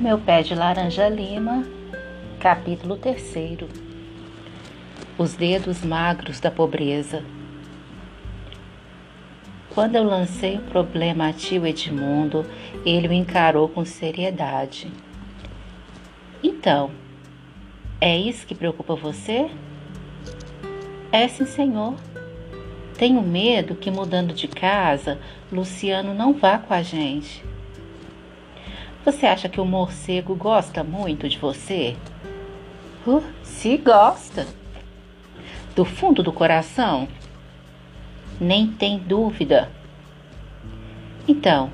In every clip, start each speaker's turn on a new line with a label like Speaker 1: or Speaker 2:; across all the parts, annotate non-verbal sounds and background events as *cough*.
Speaker 1: meu pé de laranja lima, capítulo 3 Os dedos magros da pobreza. Quando eu lancei o problema a tio Edmundo, ele o encarou com seriedade. Então, é isso que preocupa você? É sim, senhor. Tenho medo que mudando de casa, Luciano não vá com a gente. Você acha que o morcego gosta muito de você? Uh, se gosta. Do fundo do coração? Nem tem dúvida. Então,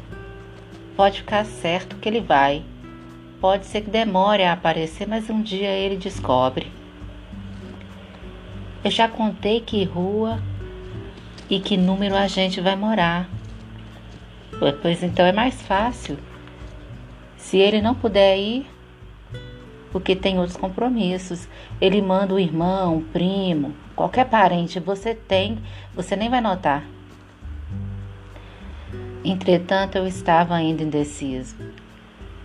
Speaker 1: pode ficar certo que ele vai. Pode ser que demore a aparecer, mas um dia ele descobre. Eu já contei que rua e que número a gente vai morar. Pois então é mais fácil. Se ele não puder ir, porque tem outros compromissos, ele manda o irmão, o primo, qualquer parente você tem, você nem vai notar. Entretanto, eu estava ainda indeciso.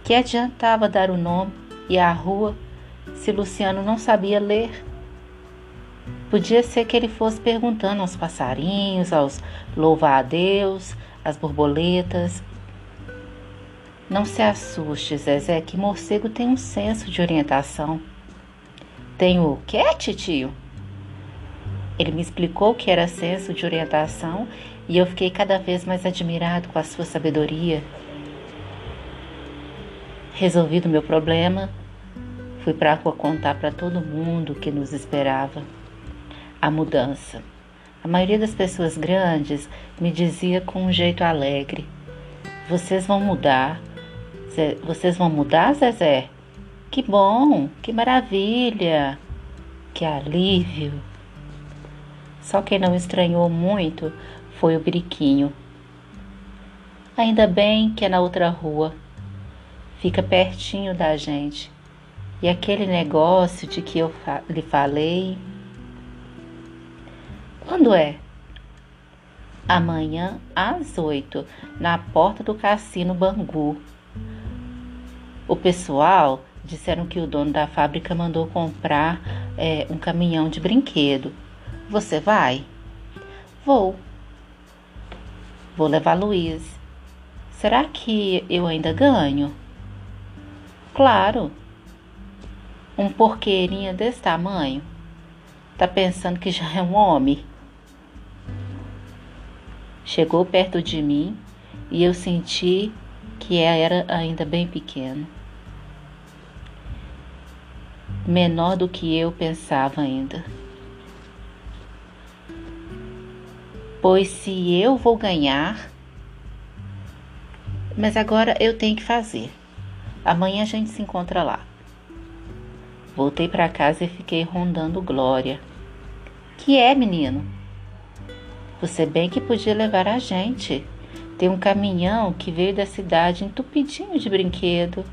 Speaker 1: Que adiantava dar o nome e a rua se Luciano não sabia ler? Podia ser que ele fosse perguntando aos passarinhos, aos louva-a-Deus, às borboletas, não se assuste, Zezé, que morcego tem um senso de orientação. Tem o quê, tio? Ele me explicou que era senso de orientação e eu fiquei cada vez mais admirado com a sua sabedoria. Resolvido meu problema, fui para a rua contar para todo mundo que nos esperava. A mudança. A maioria das pessoas grandes me dizia com um jeito alegre: Vocês vão mudar, vocês vão mudar, Zezé? Que bom, que maravilha, que alívio. Só quem não estranhou muito foi o Biriquinho. Ainda bem que é na outra rua, fica pertinho da gente. E aquele negócio de que eu fa lhe falei. Quando é? Amanhã às oito, na porta do Cassino Bangu. O pessoal disseram que o dono da fábrica mandou comprar é, um caminhão de brinquedo. Você vai? Vou. Vou levar Luiz. Será que eu ainda ganho? Claro. Um porqueirinho desse tamanho. Tá pensando que já é um homem? Chegou perto de mim e eu senti que era ainda bem pequeno menor do que eu pensava ainda. Pois se eu vou ganhar, mas agora eu tenho que fazer. Amanhã a gente se encontra lá. Voltei para casa e fiquei rondando Glória. Que é, menino? Você bem que podia levar a gente. Tem um caminhão que veio da cidade entupidinho de brinquedo.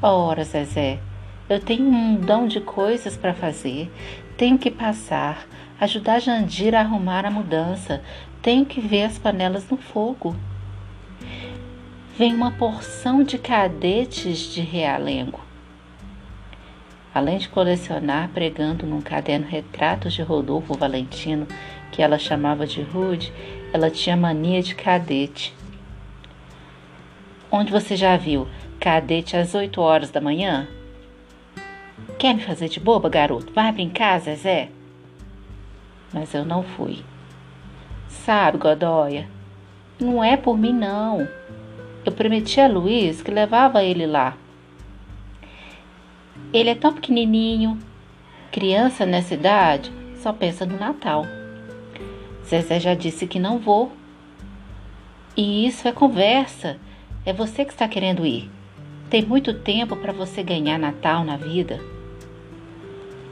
Speaker 1: Ora, Zezé, eu tenho um mundão de coisas para fazer. Tenho que passar, ajudar Jandira a arrumar a mudança. Tenho que ver as panelas no fogo. Vem uma porção de cadetes de realengo. Além de colecionar pregando num caderno retratos de Rodolfo Valentino, que ela chamava de Rude, ela tinha mania de cadete. Onde você já viu cadete às 8 horas da manhã? Quer me fazer de boba, garoto? Vai brincar, Zezé? Mas eu não fui. Sabe, Godóia, não é por mim, não. Eu prometi a Luiz que levava ele lá. Ele é tão pequenininho. Criança nessa idade só pensa no Natal. Zezé já disse que não vou. E isso é conversa. É você que está querendo ir. Tem muito tempo para você ganhar Natal na vida.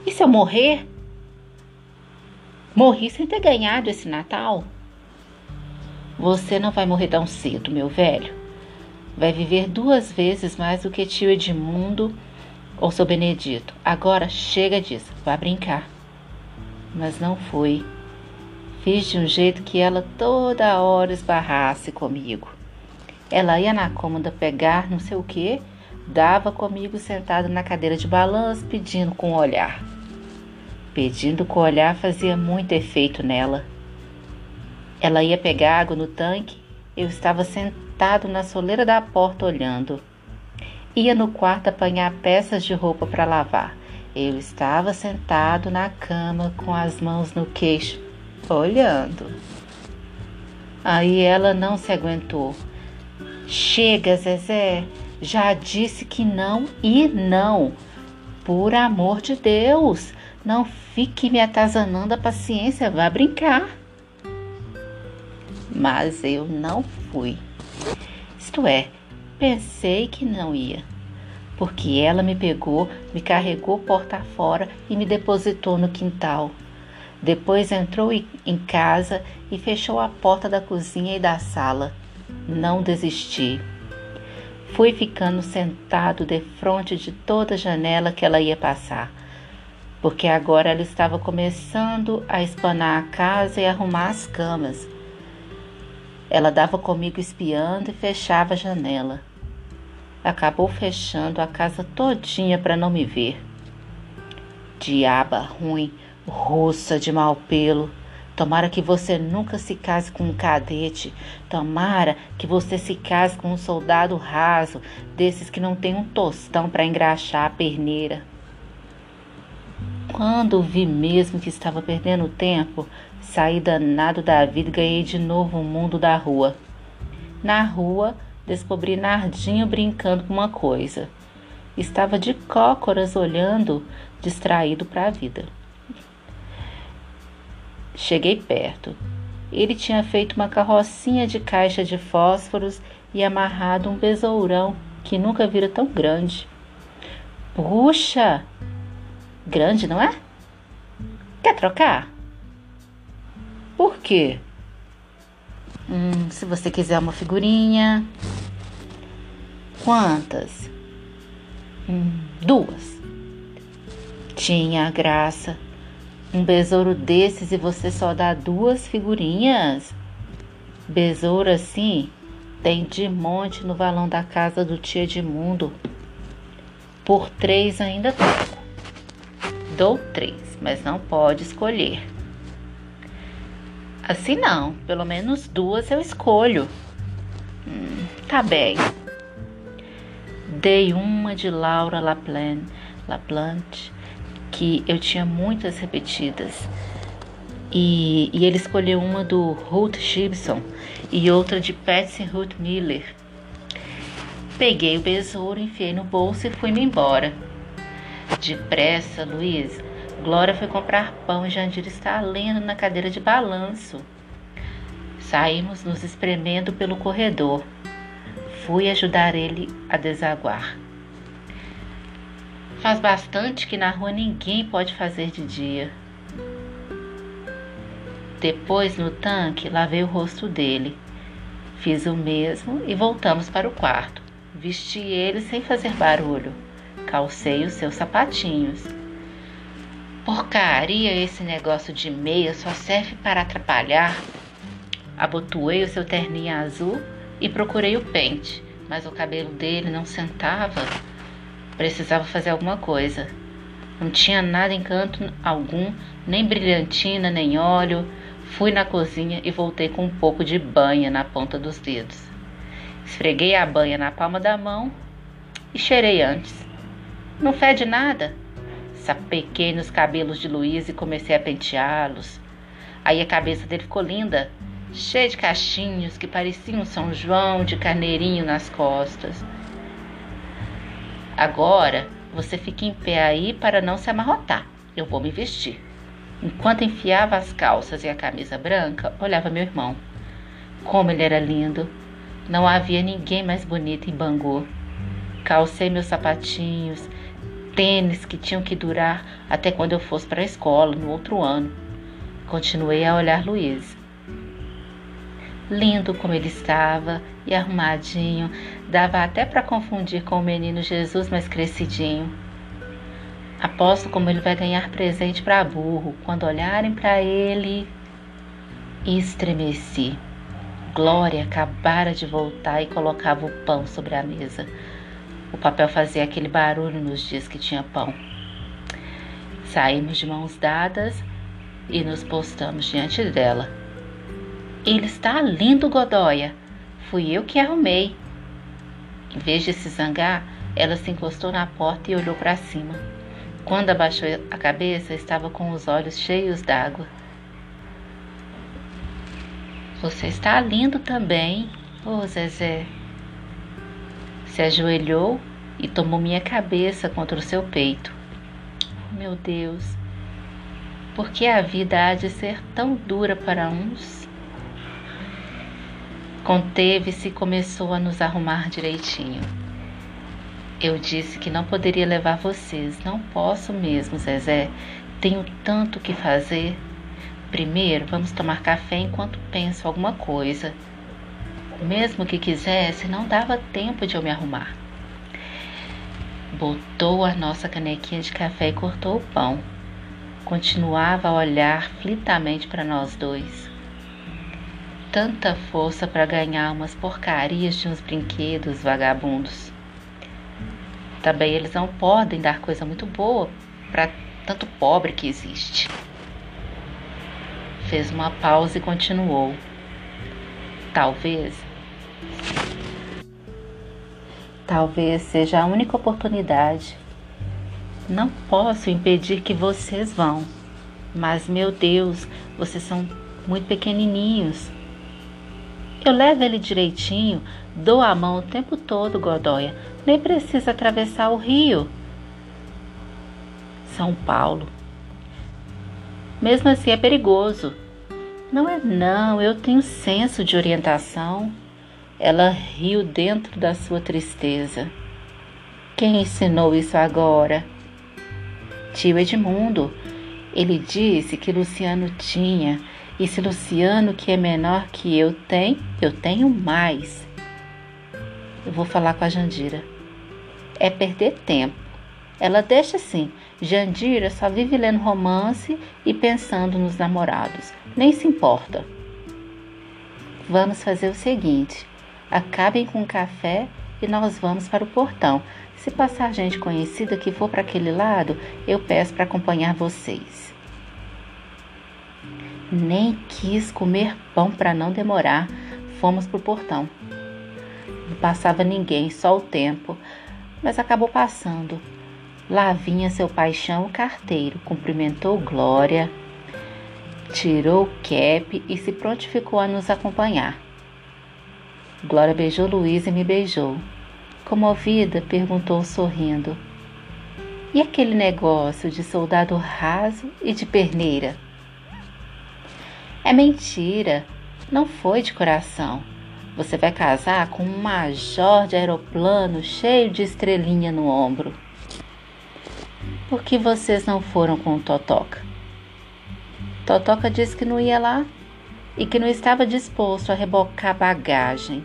Speaker 1: E se eu morrer? Morri sem ter ganhado esse Natal? Você não vai morrer tão cedo, meu velho. Vai viver duas vezes mais do que tio Edmundo ou seu Benedito. Agora chega disso, vá brincar. Mas não foi. Fiz de um jeito que ela toda hora esbarrasse comigo. Ela ia na cômoda pegar não sei o que, dava comigo sentado na cadeira de balanço, pedindo com o olhar. Pedindo com o olhar fazia muito efeito nela. Ela ia pegar água no tanque, eu estava sentado na soleira da porta olhando. Ia no quarto apanhar peças de roupa para lavar. Eu estava sentado na cama com as mãos no queixo, olhando. Aí ela não se aguentou. Chega, Zezé, já disse que não e não. Por amor de Deus, não fique me atazanando a paciência, vá brincar. Mas eu não fui. Isto é, pensei que não ia. Porque ela me pegou, me carregou porta fora e me depositou no quintal. Depois entrou em casa e fechou a porta da cozinha e da sala. Não desisti. Fui ficando sentado de frente de toda janela que ela ia passar, porque agora ela estava começando a espanar a casa e arrumar as camas. Ela dava comigo espiando e fechava a janela. Acabou fechando a casa todinha para não me ver. Diaba ruim, russa de mau pelo. Tomara que você nunca se case com um cadete. Tomara que você se case com um soldado raso, desses que não tem um tostão para engraxar a perneira. Quando vi mesmo que estava perdendo tempo, saí danado da vida e ganhei de novo o mundo da rua. Na rua, descobri Nardinho brincando com uma coisa. Estava de cócoras olhando, distraído para a vida. Cheguei perto. Ele tinha feito uma carrocinha de caixa de fósforos e amarrado um besourão que nunca vira tão grande. Puxa! Grande, não é? Quer trocar? Por quê? Hum, se você quiser uma figurinha. Quantas? Hum, duas. Tinha graça um besouro desses e você só dá duas figurinhas? Besouro assim tem de monte no valão da casa do tio Edmundo. Por três ainda troco. Dou três, mas não pode escolher. Assim não, pelo menos duas eu escolho. Hum, tá bem. Dei uma de Laura Laplante, Laplante que eu tinha muitas repetidas. E, e ele escolheu uma do Ruth Gibson e outra de Patsy Ruth Miller. Peguei o besouro, enfiei no bolso e fui-me embora. Depressa, Luiz. Glória foi comprar pão e Jandir está lendo na cadeira de balanço. Saímos nos espremendo pelo corredor. Fui ajudar ele a desaguar. Faz bastante que na rua ninguém pode fazer de dia. Depois, no tanque, lavei o rosto dele. Fiz o mesmo e voltamos para o quarto. Vesti ele sem fazer barulho. Calcei os seus sapatinhos. Porcaria esse negócio de meia só serve para atrapalhar. Abotoei o seu terninho azul e procurei o pente, mas o cabelo dele não sentava. Precisava fazer alguma coisa. Não tinha nada em canto algum, nem brilhantina, nem óleo. Fui na cozinha e voltei com um pouco de banha na ponta dos dedos. Esfreguei a banha na palma da mão e cheirei antes. Não fede nada. Sapequei nos cabelos de Luiz e comecei a penteá-los. Aí a cabeça dele ficou linda, cheia de cachinhos que pareciam São João de carneirinho nas costas. Agora você fica em pé aí para não se amarrotar. Eu vou me vestir. Enquanto enfiava as calças e a camisa branca, olhava meu irmão. Como ele era lindo! Não havia ninguém mais bonito em Bangor. Calcei meus sapatinhos, tênis que tinham que durar até quando eu fosse para a escola no outro ano. Continuei a olhar Luiz lindo como ele estava e arrumadinho, dava até para confundir com o menino Jesus mais crescidinho. Aposto como ele vai ganhar presente para burro quando olharem para ele. E estremeci. Glória acabara de voltar e colocava o pão sobre a mesa. O papel fazia aquele barulho nos dias que tinha pão. Saímos de mãos dadas e nos postamos diante dela. Ele está lindo, Godoia. Fui eu que arrumei. Em vez de se zangar, ela se encostou na porta e olhou para cima. Quando abaixou a cabeça, estava com os olhos cheios d'água. Você está lindo também, ô oh, Zezé. Se ajoelhou e tomou minha cabeça contra o seu peito. Meu Deus, por que a vida há de ser tão dura para uns? Conteve-se e começou a nos arrumar direitinho. Eu disse que não poderia levar vocês. Não posso mesmo, Zezé. Tenho tanto que fazer. Primeiro, vamos tomar café enquanto penso alguma coisa. Mesmo que quisesse, não dava tempo de eu me arrumar. Botou a nossa canequinha de café e cortou o pão. Continuava a olhar flitamente para nós dois. Tanta força para ganhar umas porcarias de uns brinquedos vagabundos. Também eles não podem dar coisa muito boa para tanto pobre que existe. Fez uma pausa e continuou. Talvez. Talvez seja a única oportunidade. Não posso impedir que vocês vão, mas meu Deus, vocês são muito pequenininhos. Eu levo ele direitinho, dou a mão o tempo todo, Godoia. Nem precisa atravessar o rio. São Paulo. Mesmo assim é perigoso. Não é não, eu tenho senso de orientação. Ela riu dentro da sua tristeza. Quem ensinou isso agora? Tio Edmundo. Ele disse que Luciano tinha e se Luciano, que é menor que eu, tem, eu tenho mais. Eu vou falar com a Jandira. É perder tempo. Ela deixa assim. Jandira só vive lendo romance e pensando nos namorados. Nem se importa. Vamos fazer o seguinte: acabem com o café e nós vamos para o portão. Se passar gente conhecida que for para aquele lado, eu peço para acompanhar vocês. Nem quis comer pão para não demorar. Fomos pro portão. Não passava ninguém, só o tempo, mas acabou passando. Lá vinha seu paixão o carteiro, cumprimentou Glória, tirou o cap e se prontificou a nos acompanhar. Glória beijou Luiz e me beijou. Comovida, perguntou sorrindo: E aquele negócio de soldado raso e de perneira? É mentira. Não foi de coração. Você vai casar com um major de aeroplano cheio de estrelinha no ombro. Por que vocês não foram com o Totoca? Totoca disse que não ia lá e que não estava disposto a rebocar bagagem.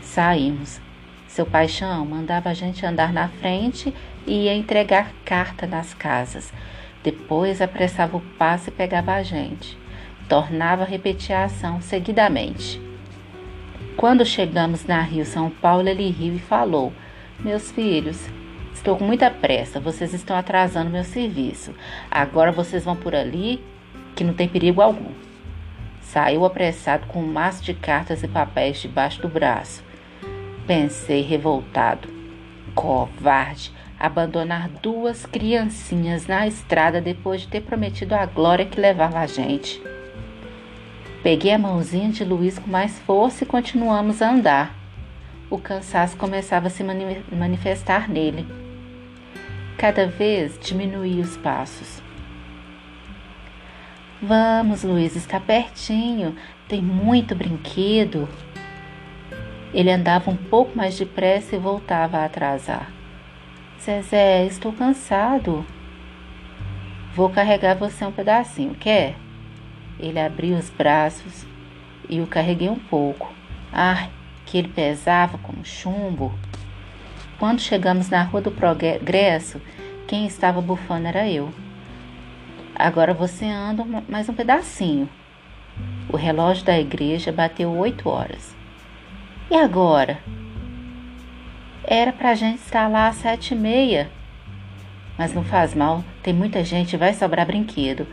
Speaker 1: Saímos. Seu paixão mandava a gente andar na frente e ia entregar carta nas casas. Depois apressava o passo e pegava a gente tornava a repetir a ação seguidamente. Quando chegamos na Rio São Paulo, ele riu e falou: Meus filhos, estou com muita pressa, vocês estão atrasando meu serviço. Agora vocês vão por ali, que não tem perigo algum. Saiu apressado com um maço de cartas e papéis debaixo do braço. Pensei revoltado. Covarde, abandonar duas criancinhas na estrada depois de ter prometido a Glória que levava a gente. Peguei a mãozinha de Luiz com mais força e continuamos a andar. O cansaço começava a se mani manifestar nele. Cada vez diminuía os passos. Vamos, Luiz, está pertinho, tem muito brinquedo. Ele andava um pouco mais depressa e voltava a atrasar. Zezé, estou cansado. Vou carregar você um pedacinho, quer? Ele abriu os braços e o carreguei um pouco. Ai, que ele pesava como chumbo. Quando chegamos na rua do progresso, quem estava bufando era eu. Agora você anda mais um pedacinho. O relógio da igreja bateu oito horas. E agora? Era pra gente estar lá às sete e meia. Mas não faz mal, tem muita gente, vai sobrar brinquedo.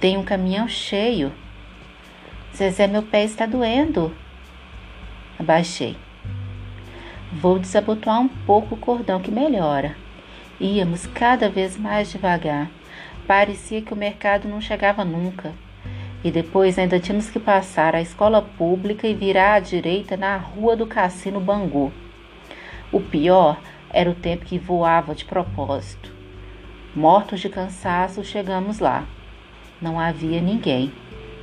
Speaker 1: Tem um caminhão cheio. Zezé, meu pé está doendo. Abaixei. Vou desabotoar um pouco o cordão que melhora. Íamos cada vez mais devagar. Parecia que o mercado não chegava nunca. E depois ainda tínhamos que passar a escola pública e virar à direita na rua do Cassino Bangu. O pior era o tempo que voava de propósito. Mortos de cansaço, chegamos lá. Não havia ninguém.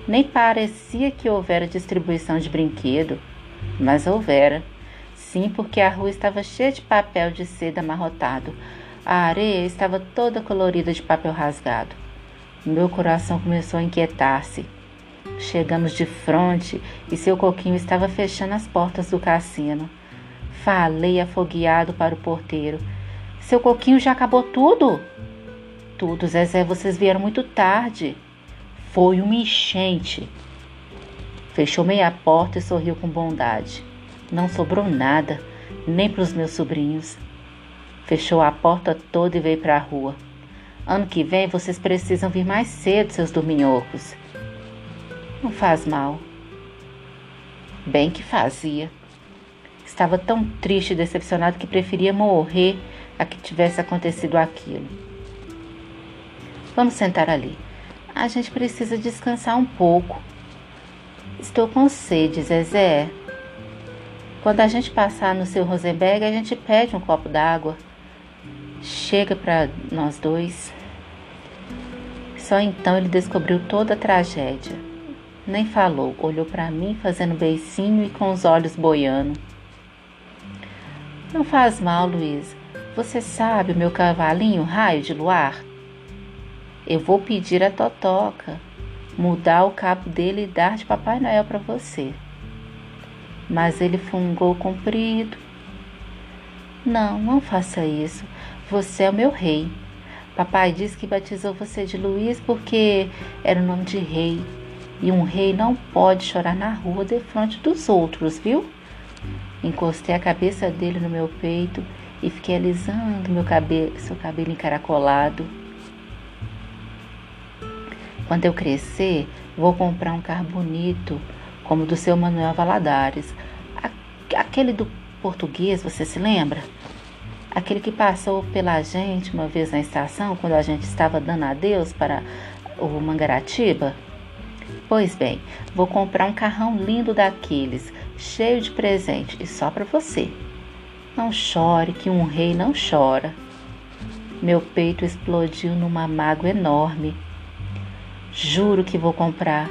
Speaker 1: Nem parecia que houvera distribuição de brinquedo, mas houvera. Sim, porque a rua estava cheia de papel de seda amarrotado. A areia estava toda colorida de papel rasgado. Meu coração começou a inquietar-se. Chegamos de frente e seu coquinho estava fechando as portas do cassino. Falei afogueado para o porteiro. Seu coquinho já acabou tudo? Tudo, Zezé, vocês vieram muito tarde. Foi uma enchente. Fechou meia porta e sorriu com bondade. Não sobrou nada, nem para os meus sobrinhos. Fechou a porta toda e veio para a rua. Ano que vem vocês precisam vir mais cedo, seus dorminhocos. Não faz mal. Bem que fazia. Estava tão triste e decepcionado que preferia morrer a que tivesse acontecido aquilo. Vamos sentar ali. A gente precisa descansar um pouco. Estou com sede, Zezé. Quando a gente passar no seu Rosenberg, a gente pede um copo d'água. Chega para nós dois. Só então ele descobriu toda a tragédia. Nem falou, olhou para mim fazendo beicinho e com os olhos boiando. Não faz mal, Luiz. Você sabe o meu cavalinho raio de luar? Eu vou pedir a Totoca mudar o cabo dele e dar de Papai Noel para você. Mas ele fungou comprido. Não, não faça isso. Você é o meu rei. Papai disse que batizou você de Luiz porque era o nome de rei. E um rei não pode chorar na rua de frente dos outros, viu? Encostei a cabeça dele no meu peito e fiquei alisando meu cabelo, seu cabelo encaracolado. Quando eu crescer, vou comprar um carro bonito, como o do seu Manuel Valadares. Aquele do português, você se lembra? Aquele que passou pela gente uma vez na estação, quando a gente estava dando adeus para o Mangaratiba? Pois bem, vou comprar um carrão lindo daqueles, cheio de presente e só para você. Não chore, que um rei não chora. Meu peito explodiu numa mágoa enorme. Juro que vou comprar,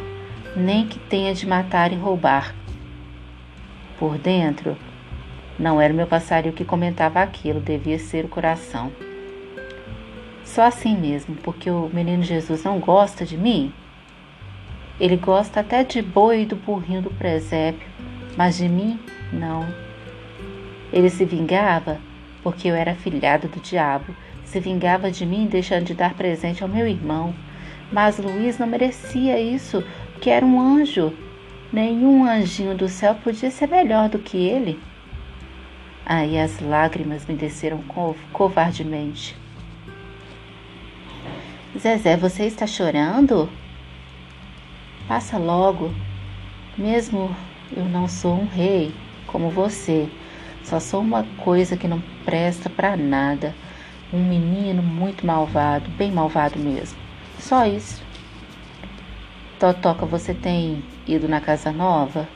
Speaker 1: nem que tenha de matar e roubar. Por dentro, não era o meu passarinho que comentava aquilo, devia ser o coração. Só assim mesmo, porque o menino Jesus não gosta de mim? Ele gosta até de boi e do burrinho do presépio, mas de mim, não. Ele se vingava porque eu era filhado do diabo, se vingava de mim deixando de dar presente ao meu irmão. Mas Luiz não merecia isso, porque era um anjo. Nenhum anjinho do céu podia ser melhor do que ele. Aí as lágrimas me desceram covardemente. Zezé, você está chorando? Passa logo. Mesmo eu não sou um rei como você, só sou uma coisa que não presta para nada. Um menino muito malvado, bem malvado mesmo. Só isso. Totoca, você tem ido na casa nova?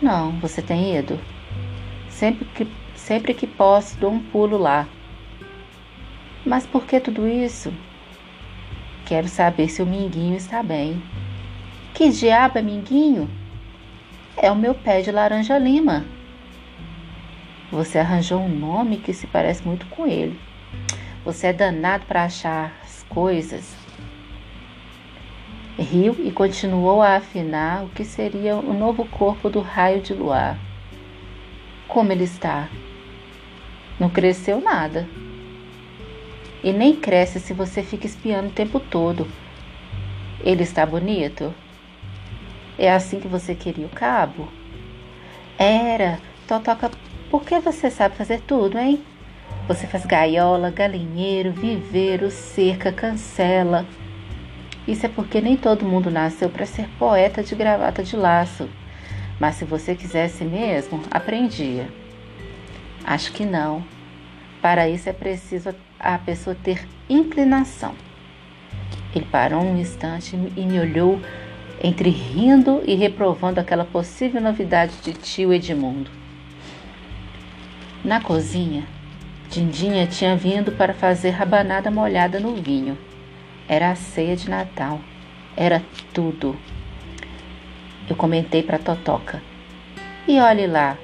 Speaker 1: Não, você tem ido? Sempre que, sempre que posso, dou um pulo lá. Mas por que tudo isso? Quero saber se o Minguinho está bem. Que diabo é Minguinho? É o meu pé de laranja lima. Você arranjou um nome que se parece muito com ele. Você é danado para achar as coisas. Riu e continuou a afinar o que seria o novo corpo do raio de luar. Como ele está? Não cresceu nada. E nem cresce se você fica espiando o tempo todo. Ele está bonito? É assim que você queria o cabo? Era. Totoca Porque você sabe fazer tudo, hein? Você faz gaiola, galinheiro, viveiro, cerca, cancela. Isso é porque nem todo mundo nasceu para ser poeta de gravata de laço. Mas se você quisesse mesmo, aprendia. Acho que não. Para isso é preciso a pessoa ter inclinação. Ele parou um instante e me olhou entre rindo e reprovando aquela possível novidade de tio Edmundo. Na cozinha, Dindinha tinha vindo para fazer rabanada molhada no vinho. Era a ceia de Natal. Era tudo. Eu comentei para Totoca. E olhe lá,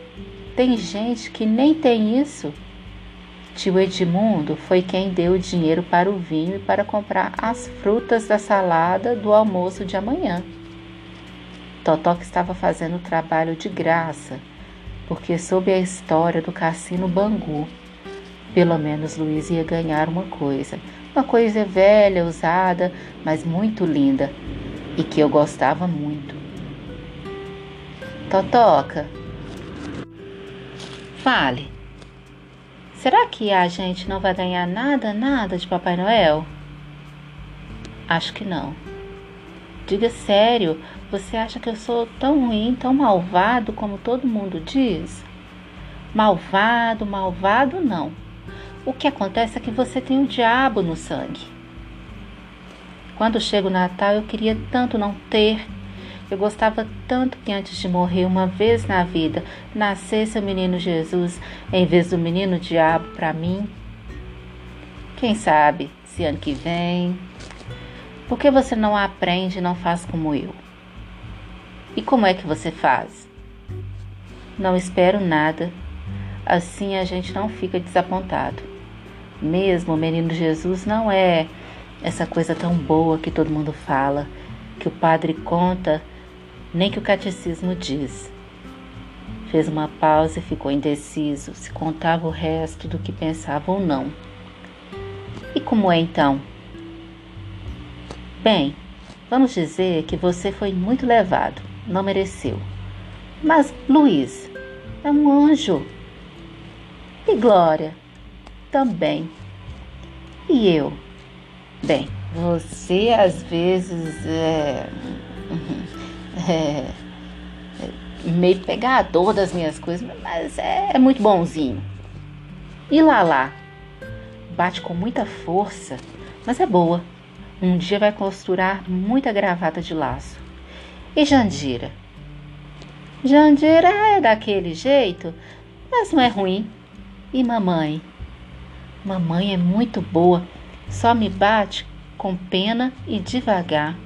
Speaker 1: tem gente que nem tem isso. Tio Edmundo foi quem deu o dinheiro para o vinho e para comprar as frutas da salada do almoço de amanhã. Totoca estava fazendo o trabalho de graça, porque soube a história do cassino Bangu. Pelo menos Luiz ia ganhar uma coisa. Uma coisa velha, usada, mas muito linda e que eu gostava muito. Totoca, fale. Será que a gente não vai ganhar nada, nada de Papai Noel? Acho que não. Diga sério, você acha que eu sou tão ruim, tão malvado como todo mundo diz? Malvado, malvado não. O que acontece é que você tem o diabo no sangue. Quando chega o Natal, eu queria tanto não ter. Eu gostava tanto que antes de morrer uma vez na vida, nascesse o menino Jesus em vez do menino diabo para mim. Quem sabe se ano que vem. Por que você não aprende e não faz como eu? E como é que você faz? Não espero nada. Assim a gente não fica desapontado mesmo o menino Jesus não é essa coisa tão boa que todo mundo fala, que o padre conta, nem que o catecismo diz. Fez uma pausa e ficou indeciso se contava o resto do que pensava ou não. E como é então? Bem, vamos dizer que você foi muito levado, não mereceu. Mas Luiz é um anjo. E Glória também. E eu? Bem, você às vezes é, é, é meio pegador das minhas coisas, mas é, é muito bonzinho. E Lala? Bate com muita força, mas é boa. Um dia vai costurar muita gravata de laço. E Jandira? Jandira é daquele jeito, mas não é ruim. E mamãe? Mamãe é muito boa, só me bate com pena e devagar.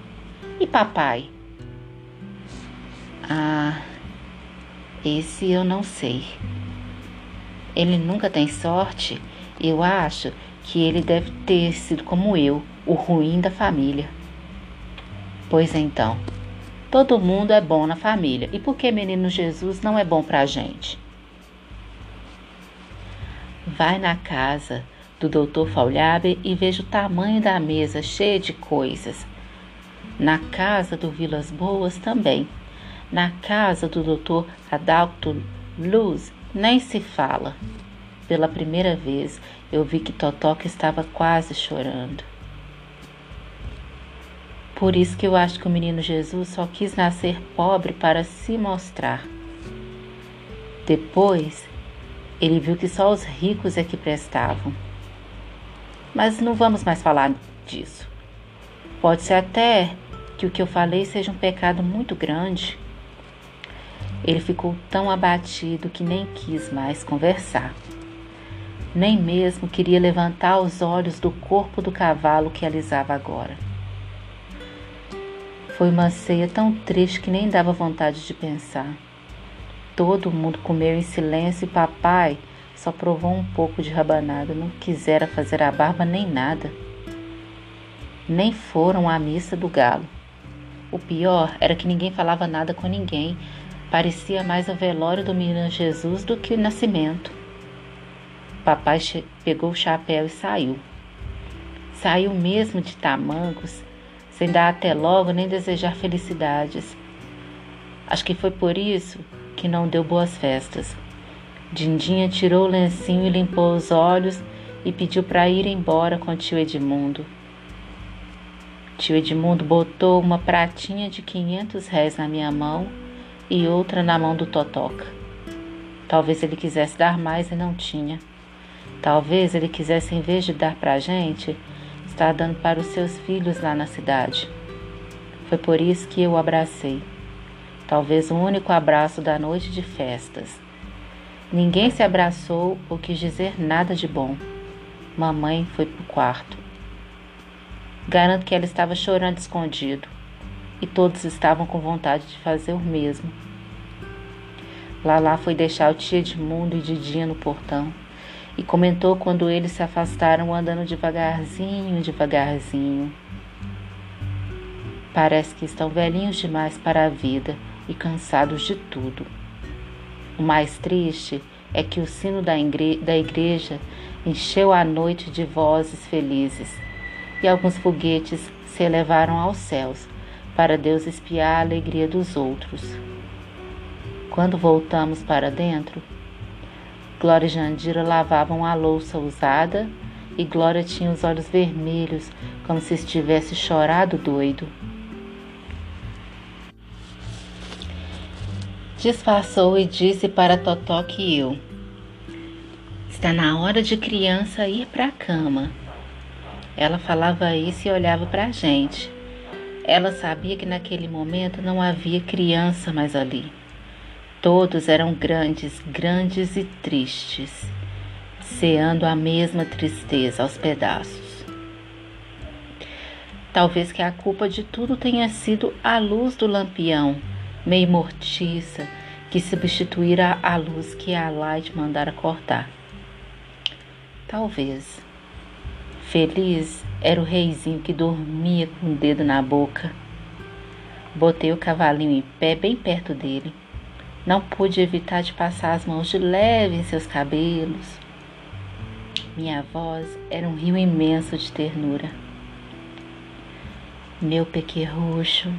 Speaker 1: E papai? Ah, esse eu não sei. Ele nunca tem sorte. Eu acho que ele deve ter sido como eu, o ruim da família. Pois então, todo mundo é bom na família. E por que menino Jesus não é bom pra gente? Vai na casa do Dr. Faulhaber e veja o tamanho da mesa cheia de coisas. Na casa do Vilas Boas também. Na casa do Dr. Adalto Luz nem se fala. Pela primeira vez eu vi que Totoca estava quase chorando. Por isso que eu acho que o menino Jesus só quis nascer pobre para se mostrar. Depois ele viu que só os ricos é que prestavam. Mas não vamos mais falar disso. Pode ser até que o que eu falei seja um pecado muito grande. Ele ficou tão abatido que nem quis mais conversar. Nem mesmo queria levantar os olhos do corpo do cavalo que alisava agora. Foi uma ceia tão triste que nem dava vontade de pensar. Todo mundo comeu em silêncio e papai só provou um pouco de rabanada, não quisera fazer a barba nem nada. Nem foram à missa do galo. O pior era que ninguém falava nada com ninguém. Parecia mais o velório do menino Jesus do que o nascimento. Papai pegou o chapéu e saiu. Saiu mesmo de tamancos, sem dar até logo nem desejar felicidades. Acho que foi por isso que não deu boas festas. Dindinha tirou o lencinho e limpou os olhos e pediu para ir embora com tio Edmundo. Tio Edmundo botou uma pratinha de 500 réis na minha mão e outra na mão do Totoca. Talvez ele quisesse dar mais e não tinha. Talvez ele quisesse, em vez de dar para a gente, estar dando para os seus filhos lá na cidade. Foi por isso que eu o abracei. Talvez o único abraço da noite de festas. Ninguém se abraçou ou quis dizer nada de bom. Mamãe foi para o quarto. Garanto que ela estava chorando escondido e todos estavam com vontade de fazer o mesmo. Lala foi deixar o tio Edmundo e Didinha no portão e comentou quando eles se afastaram andando devagarzinho, devagarzinho. Parece que estão velhinhos demais para a vida e cansados de tudo. O mais triste é que o sino da, da igreja encheu a noite de vozes felizes e alguns foguetes se elevaram aos céus para Deus espiar a alegria dos outros. Quando voltamos para dentro, Glória e Jandira lavavam a louça usada e Glória tinha os olhos vermelhos, como se estivesse chorado doido. Disfarçou e disse para Totó que eu. Está na hora de criança ir para a cama. Ela falava isso e olhava para a gente. Ela sabia que naquele momento não havia criança mais ali. Todos eram grandes, grandes e tristes, ceando a mesma tristeza aos pedaços. Talvez que a culpa de tudo tenha sido a luz do lampião, meio mortiça, que substituíra a luz que a Light mandara cortar. Talvez. Feliz era o reizinho que dormia com o dedo na boca. Botei o cavalinho em pé bem perto dele. Não pude evitar de passar as mãos de leve em seus cabelos. Minha voz era um rio imenso de ternura. Meu pequerrucho.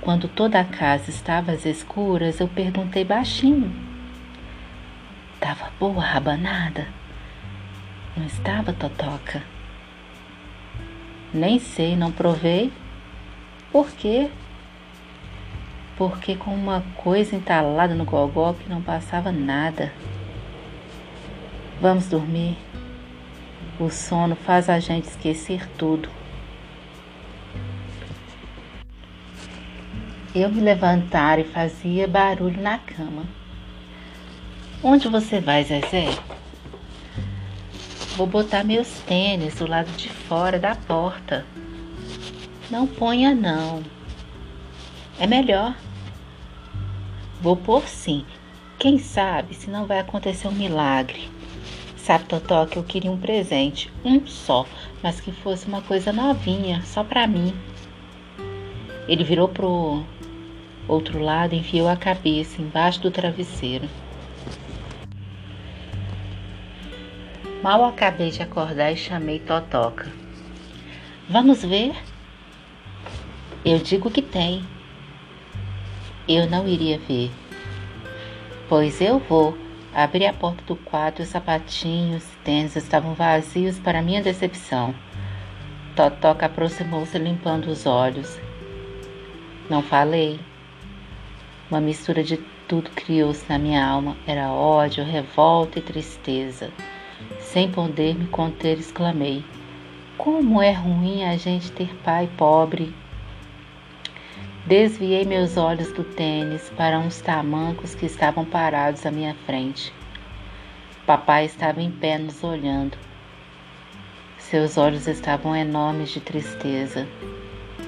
Speaker 1: Quando toda a casa estava às escuras, eu perguntei baixinho. Tava boa a rabanada? Não estava, Totoca? Nem sei, não provei. Por quê? Porque com uma coisa entalada no gogó que não passava nada. Vamos dormir. O sono faz a gente esquecer tudo. Eu me levantara e fazia barulho na cama. Onde você vai, Zezé? Vou botar meus tênis do lado de fora da porta. Não ponha, não. É melhor. Vou pôr sim. Quem sabe se não vai acontecer um milagre. Sabe, Totó, que eu queria um presente, um só, mas que fosse uma coisa novinha, só para mim. Ele virou pro outro lado e enfiou a cabeça embaixo do travesseiro. Mal acabei de acordar e chamei Totoca. Vamos ver? Eu digo que tem. Eu não iria ver. Pois eu vou. Abri a porta do quarto os sapatinhos tênis estavam vazios para minha decepção. Totoca aproximou-se limpando os olhos. Não falei. Uma mistura de tudo criou-se na minha alma. Era ódio, revolta e tristeza. Sem poder me conter, exclamei: Como é ruim a gente ter pai pobre! Desviei meus olhos do tênis para uns tamancos que estavam parados à minha frente. Papai estava em pé nos olhando. Seus olhos estavam enormes de tristeza.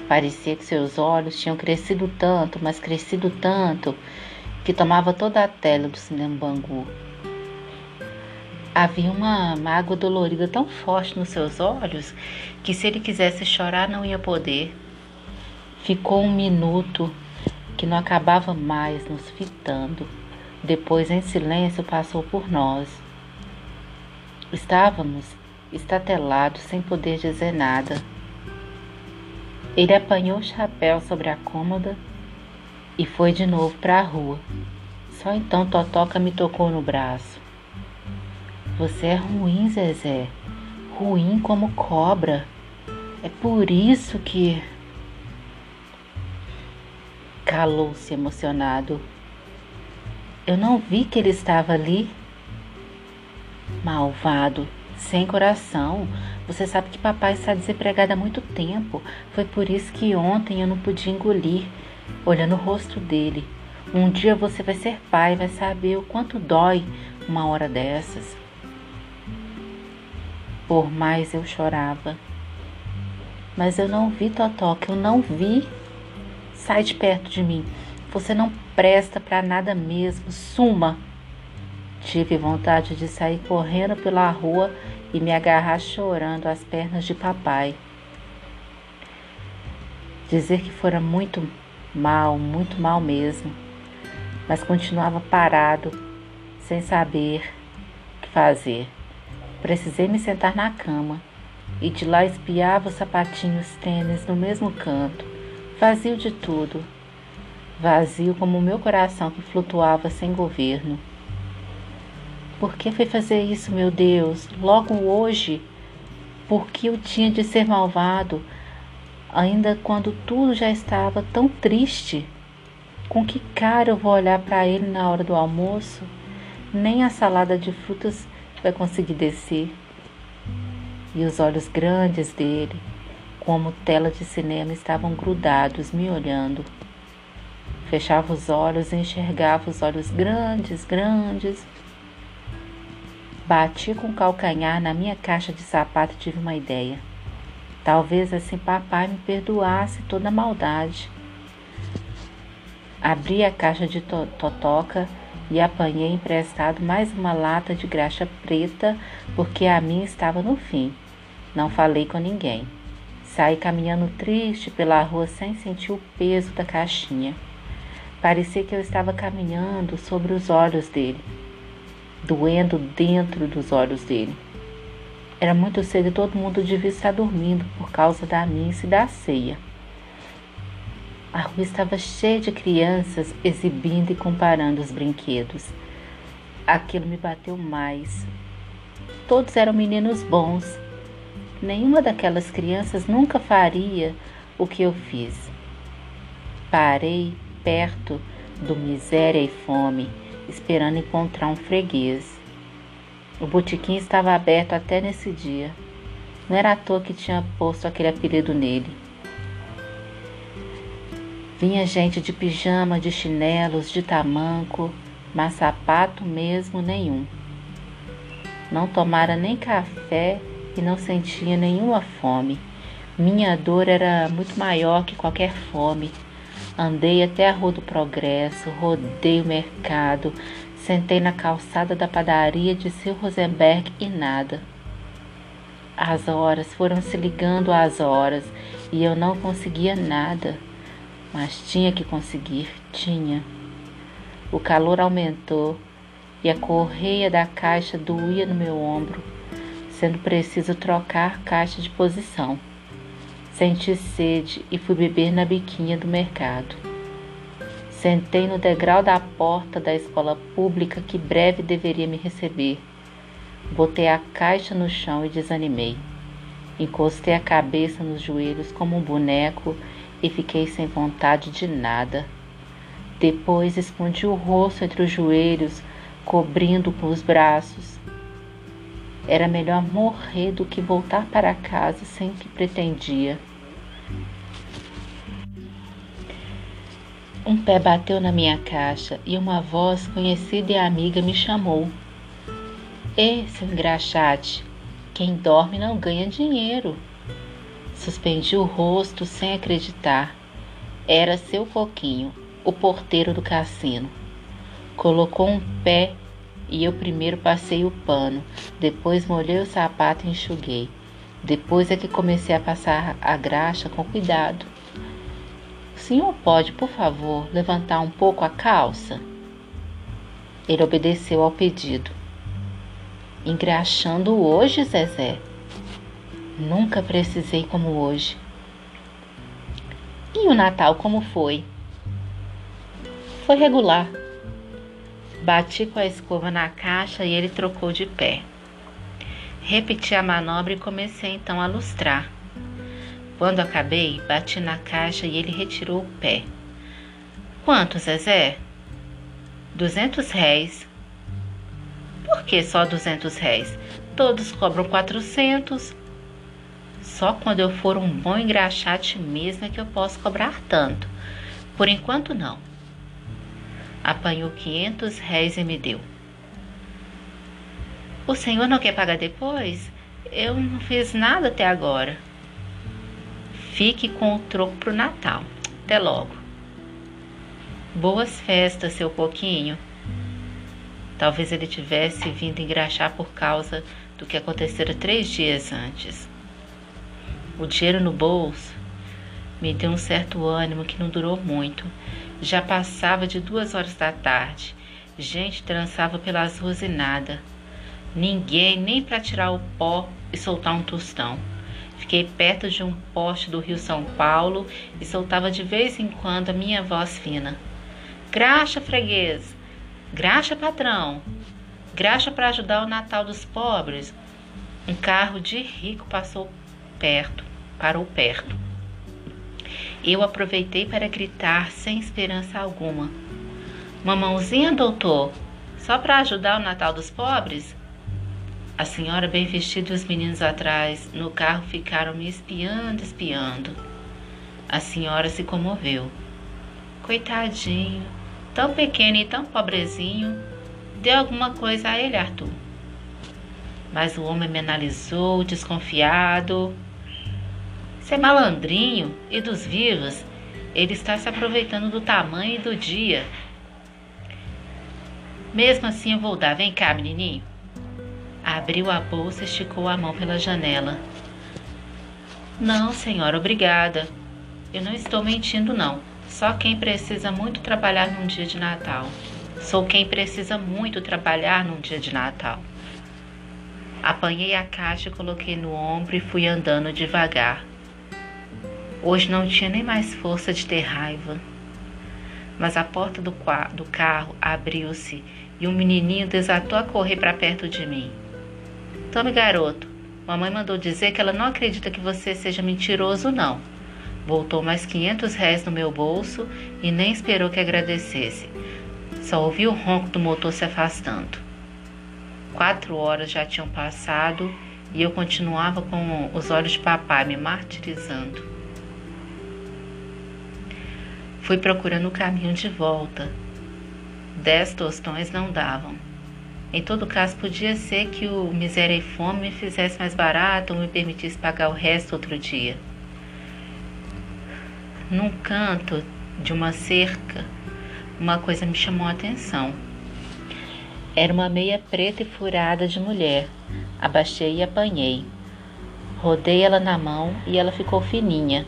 Speaker 1: Parecia que seus olhos tinham crescido tanto, mas crescido tanto, que tomava toda a tela do cinema Bangu. Havia uma mágoa dolorida tão forte nos seus olhos que, se ele quisesse chorar, não ia poder. Ficou um minuto que não acabava mais nos fitando. Depois, em silêncio, passou por nós. Estávamos estatelados, sem poder dizer nada. Ele apanhou o chapéu sobre a cômoda e foi de novo para a rua. Só então Totoca me tocou no braço. Você é ruim, Zezé. Ruim como cobra. É por isso que. Calou-se emocionado. Eu não vi que ele estava ali. Malvado, sem coração. Você sabe que papai está desempregado há muito tempo. Foi por isso que ontem eu não podia engolir, olhando o rosto dele. Um dia você vai ser pai, vai saber o quanto dói uma hora dessas. Por mais eu chorava. Mas eu não vi, Totoca, eu não vi. Sai de perto de mim. Você não presta para nada mesmo. Suma. Tive vontade de sair correndo pela rua e me agarrar chorando às pernas de papai. Dizer que fora muito mal, muito mal mesmo, mas continuava parado, sem saber o que fazer. Precisei me sentar na cama e de lá espiava os sapatinhos tênis no mesmo canto, vazio de tudo, vazio como o meu coração que flutuava sem governo. Por que foi fazer isso, meu Deus? Logo hoje? Por que eu tinha de ser malvado, ainda quando tudo já estava tão triste? Com que cara eu vou olhar para ele na hora do almoço? Nem a salada de frutas vai conseguir descer. E os olhos grandes dele, como tela de cinema, estavam grudados, me olhando. Fechava os olhos e enxergava os olhos grandes, grandes, Bati com o calcanhar na minha caixa de sapato e tive uma ideia. Talvez assim papai me perdoasse toda a maldade. Abri a caixa de to totoca e apanhei emprestado mais uma lata de graxa preta, porque a minha estava no fim. Não falei com ninguém. Saí caminhando triste pela rua sem sentir o peso da caixinha. Parecia que eu estava caminhando sobre os olhos dele doendo dentro dos olhos dele. Era muito cedo e todo mundo devia estar dormindo por causa da missa e da ceia. A rua estava cheia de crianças exibindo e comparando os brinquedos. Aquilo me bateu mais. Todos eram meninos bons. Nenhuma daquelas crianças nunca faria o que eu fiz. Parei perto do miséria e fome esperando encontrar um freguês. O botequim estava aberto até nesse dia. Não era à toa que tinha posto aquele apelido nele. Vinha gente de pijama, de chinelos, de tamanco, mas sapato mesmo nenhum. Não tomara nem café e não sentia nenhuma fome. Minha dor era muito maior que qualquer fome. Andei até a Rua do Progresso, rodei o mercado, sentei na calçada da padaria de seu Rosenberg e nada. As horas foram se ligando às horas e eu não conseguia nada, mas tinha que conseguir, tinha. O calor aumentou e a correia da caixa doía no meu ombro, sendo preciso trocar caixa de posição. Senti sede e fui beber na biquinha do mercado. Sentei no degrau da porta da escola pública que breve deveria me receber. Botei a caixa no chão e desanimei. Encostei a cabeça nos joelhos como um boneco e fiquei sem vontade de nada. Depois escondi o rosto entre os joelhos, cobrindo com os braços. Era melhor morrer do que voltar para casa sem o que pretendia. Um pé bateu na minha caixa e uma voz conhecida e amiga me chamou. Ei, seu engraxate, quem dorme não ganha dinheiro. Suspendi o rosto sem acreditar. Era seu Coquinho, o porteiro do cassino. Colocou um pé e eu primeiro passei o pano, depois molhei o sapato e enxuguei. Depois é que comecei a passar a graxa com cuidado senhor pode, por favor, levantar um pouco a calça? Ele obedeceu ao pedido. Engraxando hoje, Zezé? Nunca precisei como hoje. E o Natal como foi? Foi regular. Bati com a escova na caixa e ele trocou de pé. Repeti a manobra e comecei então a lustrar. Quando acabei, bati na caixa e ele retirou o pé. Quanto, Zezé? Duzentos réis. Por que só duzentos réis? Todos cobram quatrocentos. Só quando eu for um bom engraxate mesmo é que eu posso cobrar tanto. Por enquanto, não apanhou quinhentos réis e me deu. O senhor não quer pagar depois? Eu não fiz nada até agora. Fique com o troco pro Natal. Até logo. Boas festas, seu pouquinho. Talvez ele tivesse vindo engraxar por causa do que acontecera três dias antes. O dinheiro no bolso me deu um certo ânimo que não durou muito já passava de duas horas da tarde. Gente trançava pelas ruas e nada. Ninguém nem para tirar o pó e soltar um tostão. Fiquei perto de um poste do Rio São Paulo e soltava de vez em quando a minha voz fina. Graxa, freguês! Graxa, patrão! Graxa para ajudar o Natal dos pobres. Um carro de rico passou perto, parou perto. Eu aproveitei para gritar sem esperança alguma. Mamãozinha, doutor, só para ajudar o Natal dos pobres? A senhora bem vestida e os meninos atrás no carro ficaram me espiando, espiando. A senhora se comoveu. Coitadinho, tão pequeno e tão pobrezinho, dê alguma coisa a ele, Arthur. Mas o homem me analisou, desconfiado. Ser malandrinho e dos vivos, ele está se aproveitando do tamanho e do dia. Mesmo assim, eu vou dar. Vem cá, menininho. Abriu a bolsa e esticou a mão pela janela. Não, senhora, obrigada. Eu não estou mentindo, não. Só quem precisa muito trabalhar num dia de Natal. Sou quem precisa muito trabalhar num dia de Natal. Apanhei a caixa, coloquei no ombro e fui andando devagar. Hoje não tinha nem mais força de ter raiva. Mas a porta do, do carro abriu-se e um menininho desatou a correr para perto de mim. Tome, garoto. Mamãe mandou dizer que ela não acredita que você seja mentiroso, não. Voltou mais 500 réis no meu bolso e nem esperou que agradecesse. Só ouvi o ronco do motor se afastando. Quatro horas já tinham passado e eu continuava com os olhos de papai me martirizando. Fui procurando o caminho de volta. Dez tostões não davam. Em todo caso, podia ser que o miséria e fome me fizesse mais barato ou me permitisse pagar o resto outro dia. Num canto de uma cerca, uma coisa me chamou a atenção. Era uma meia preta e furada de mulher. Abaixei e apanhei. Rodei ela na mão e ela ficou fininha.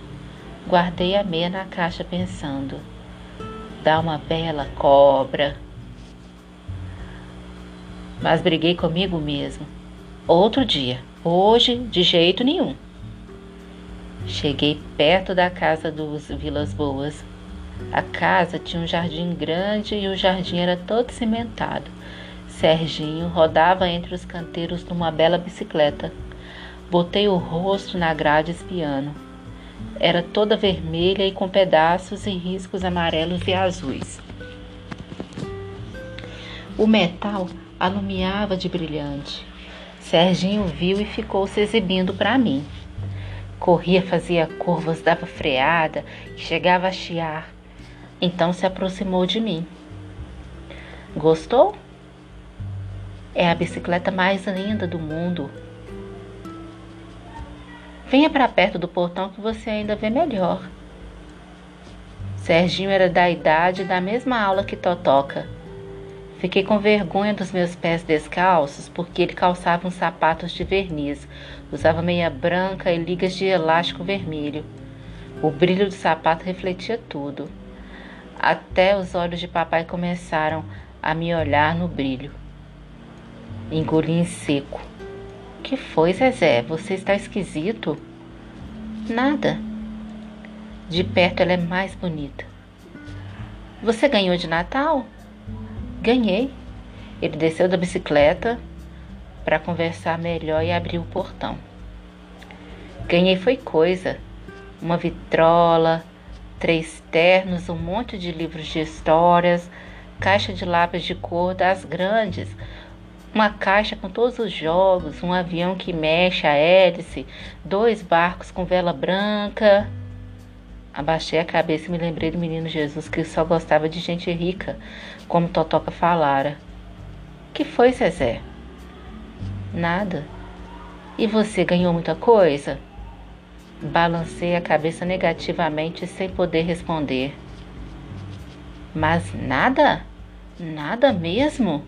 Speaker 1: Guardei a meia na caixa pensando: dá uma bela cobra. Mas briguei comigo mesmo. Outro dia, hoje de jeito nenhum. Cheguei perto da casa dos Vilas Boas. A casa tinha um jardim grande e o jardim era todo cimentado. Serginho rodava entre os canteiros numa bela bicicleta. Botei o rosto na grade espiando. Era toda vermelha e com pedaços e riscos amarelos e azuis. O metal alumiava de brilhante. Serginho viu e ficou se exibindo para mim. Corria, fazia curvas, dava freada, chegava a chiar. Então se aproximou de mim. Gostou? É a bicicleta mais linda do mundo. Venha para perto do portão que você ainda vê melhor. Serginho era da idade da mesma aula que Totoca. Fiquei com vergonha dos meus pés descalços porque ele calçava uns sapatos de verniz, usava meia branca e ligas de elástico vermelho. O brilho do sapato refletia tudo. Até os olhos de papai começaram a me olhar no brilho. Engoli em seco. Que foi, Zezé? Você está esquisito? Nada. De perto ela é mais bonita. Você ganhou de Natal? Ganhei. Ele desceu da bicicleta para conversar melhor e abriu o portão. Ganhei foi coisa, uma vitrola, três ternos, um monte de livros de histórias, caixa de lápis de cor das grandes, uma caixa com todos os jogos, um avião que mexe a hélice, dois barcos com vela branca. Abaixei a cabeça e me lembrei do menino Jesus que só gostava de gente rica, como Totoca falara. Que foi, Zezé? Nada. E você ganhou muita coisa? Balancei a cabeça negativamente sem poder responder. Mas nada? Nada mesmo?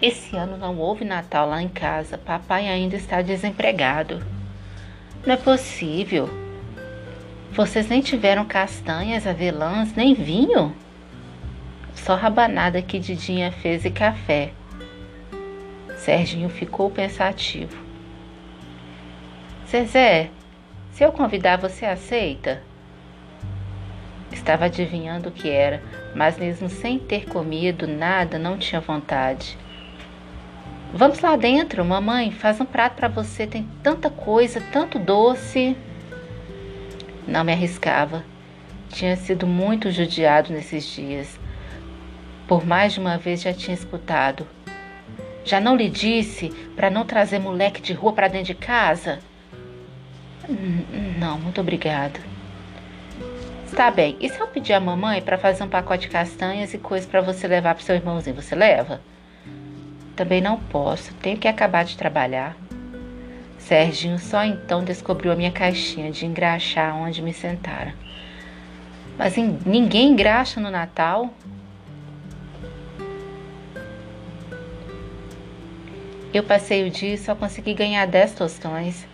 Speaker 1: Esse ano não houve Natal lá em casa. Papai ainda está desempregado. Não é possível. Vocês nem tiveram castanhas, avelãs, nem vinho? Só rabanada que Didinha fez e café. Serginho ficou pensativo. Zezé, se eu convidar, você aceita? Estava adivinhando o que era, mas mesmo sem ter comido nada, não tinha vontade. Vamos lá dentro, mamãe, faz um prato para você, tem tanta coisa, tanto doce. Não me arriscava. Tinha sido muito judiado nesses dias. Por mais de uma vez já tinha escutado. Já não lhe disse para não trazer moleque de rua para dentro de casa? Não, muito obrigada. Está bem. E se eu pedir à mamãe para fazer um pacote de castanhas e coisas para você levar para seu irmãozinho, você leva? Também não posso, tenho que acabar de trabalhar. Serginho só então descobriu a minha caixinha de engraxar onde me sentara. Mas ninguém engraxa no Natal? Eu passei o dia e só consegui ganhar dez tostões.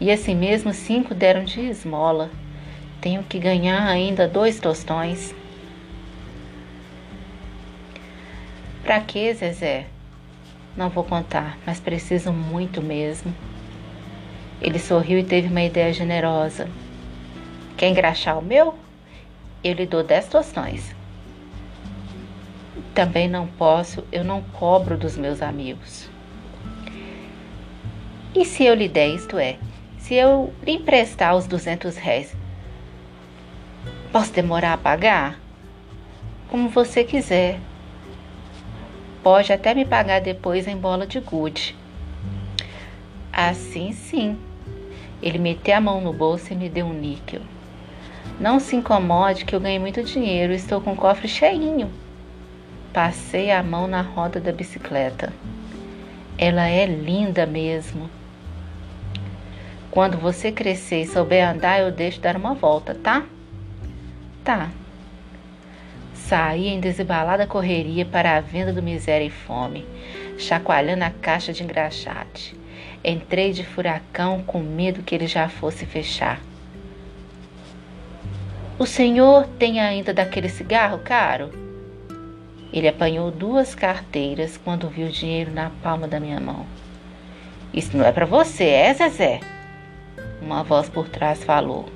Speaker 1: E assim mesmo cinco deram de esmola. Tenho que ganhar ainda dois tostões. Pra que, Zezé? Não vou contar, mas preciso muito mesmo. Ele sorriu e teve uma ideia generosa. Quer engraxar o meu? Eu lhe dou dez tostões. Também não posso, eu não cobro dos meus amigos. E se eu lhe der, isto é, se eu lhe emprestar os duzentos réis, posso demorar a pagar? Como você quiser. Pode até me pagar depois em bola de gude. Assim sim. Ele meteu a mão no bolso e me deu um níquel. Não se incomode que eu ganhei muito dinheiro, estou com o cofre cheinho. Passei a mão na roda da bicicleta. Ela é linda mesmo. Quando você crescer e souber andar, eu deixo dar uma volta, tá? Tá. Saí em desembalada correria para a venda do miséria e fome, chacoalhando a caixa de engraxate. Entrei de furacão com medo que ele já fosse fechar. O senhor tem ainda daquele cigarro caro? Ele apanhou duas carteiras quando viu o dinheiro na palma da minha mão. Isso não é para você, é, Zezé? Uma voz por trás falou.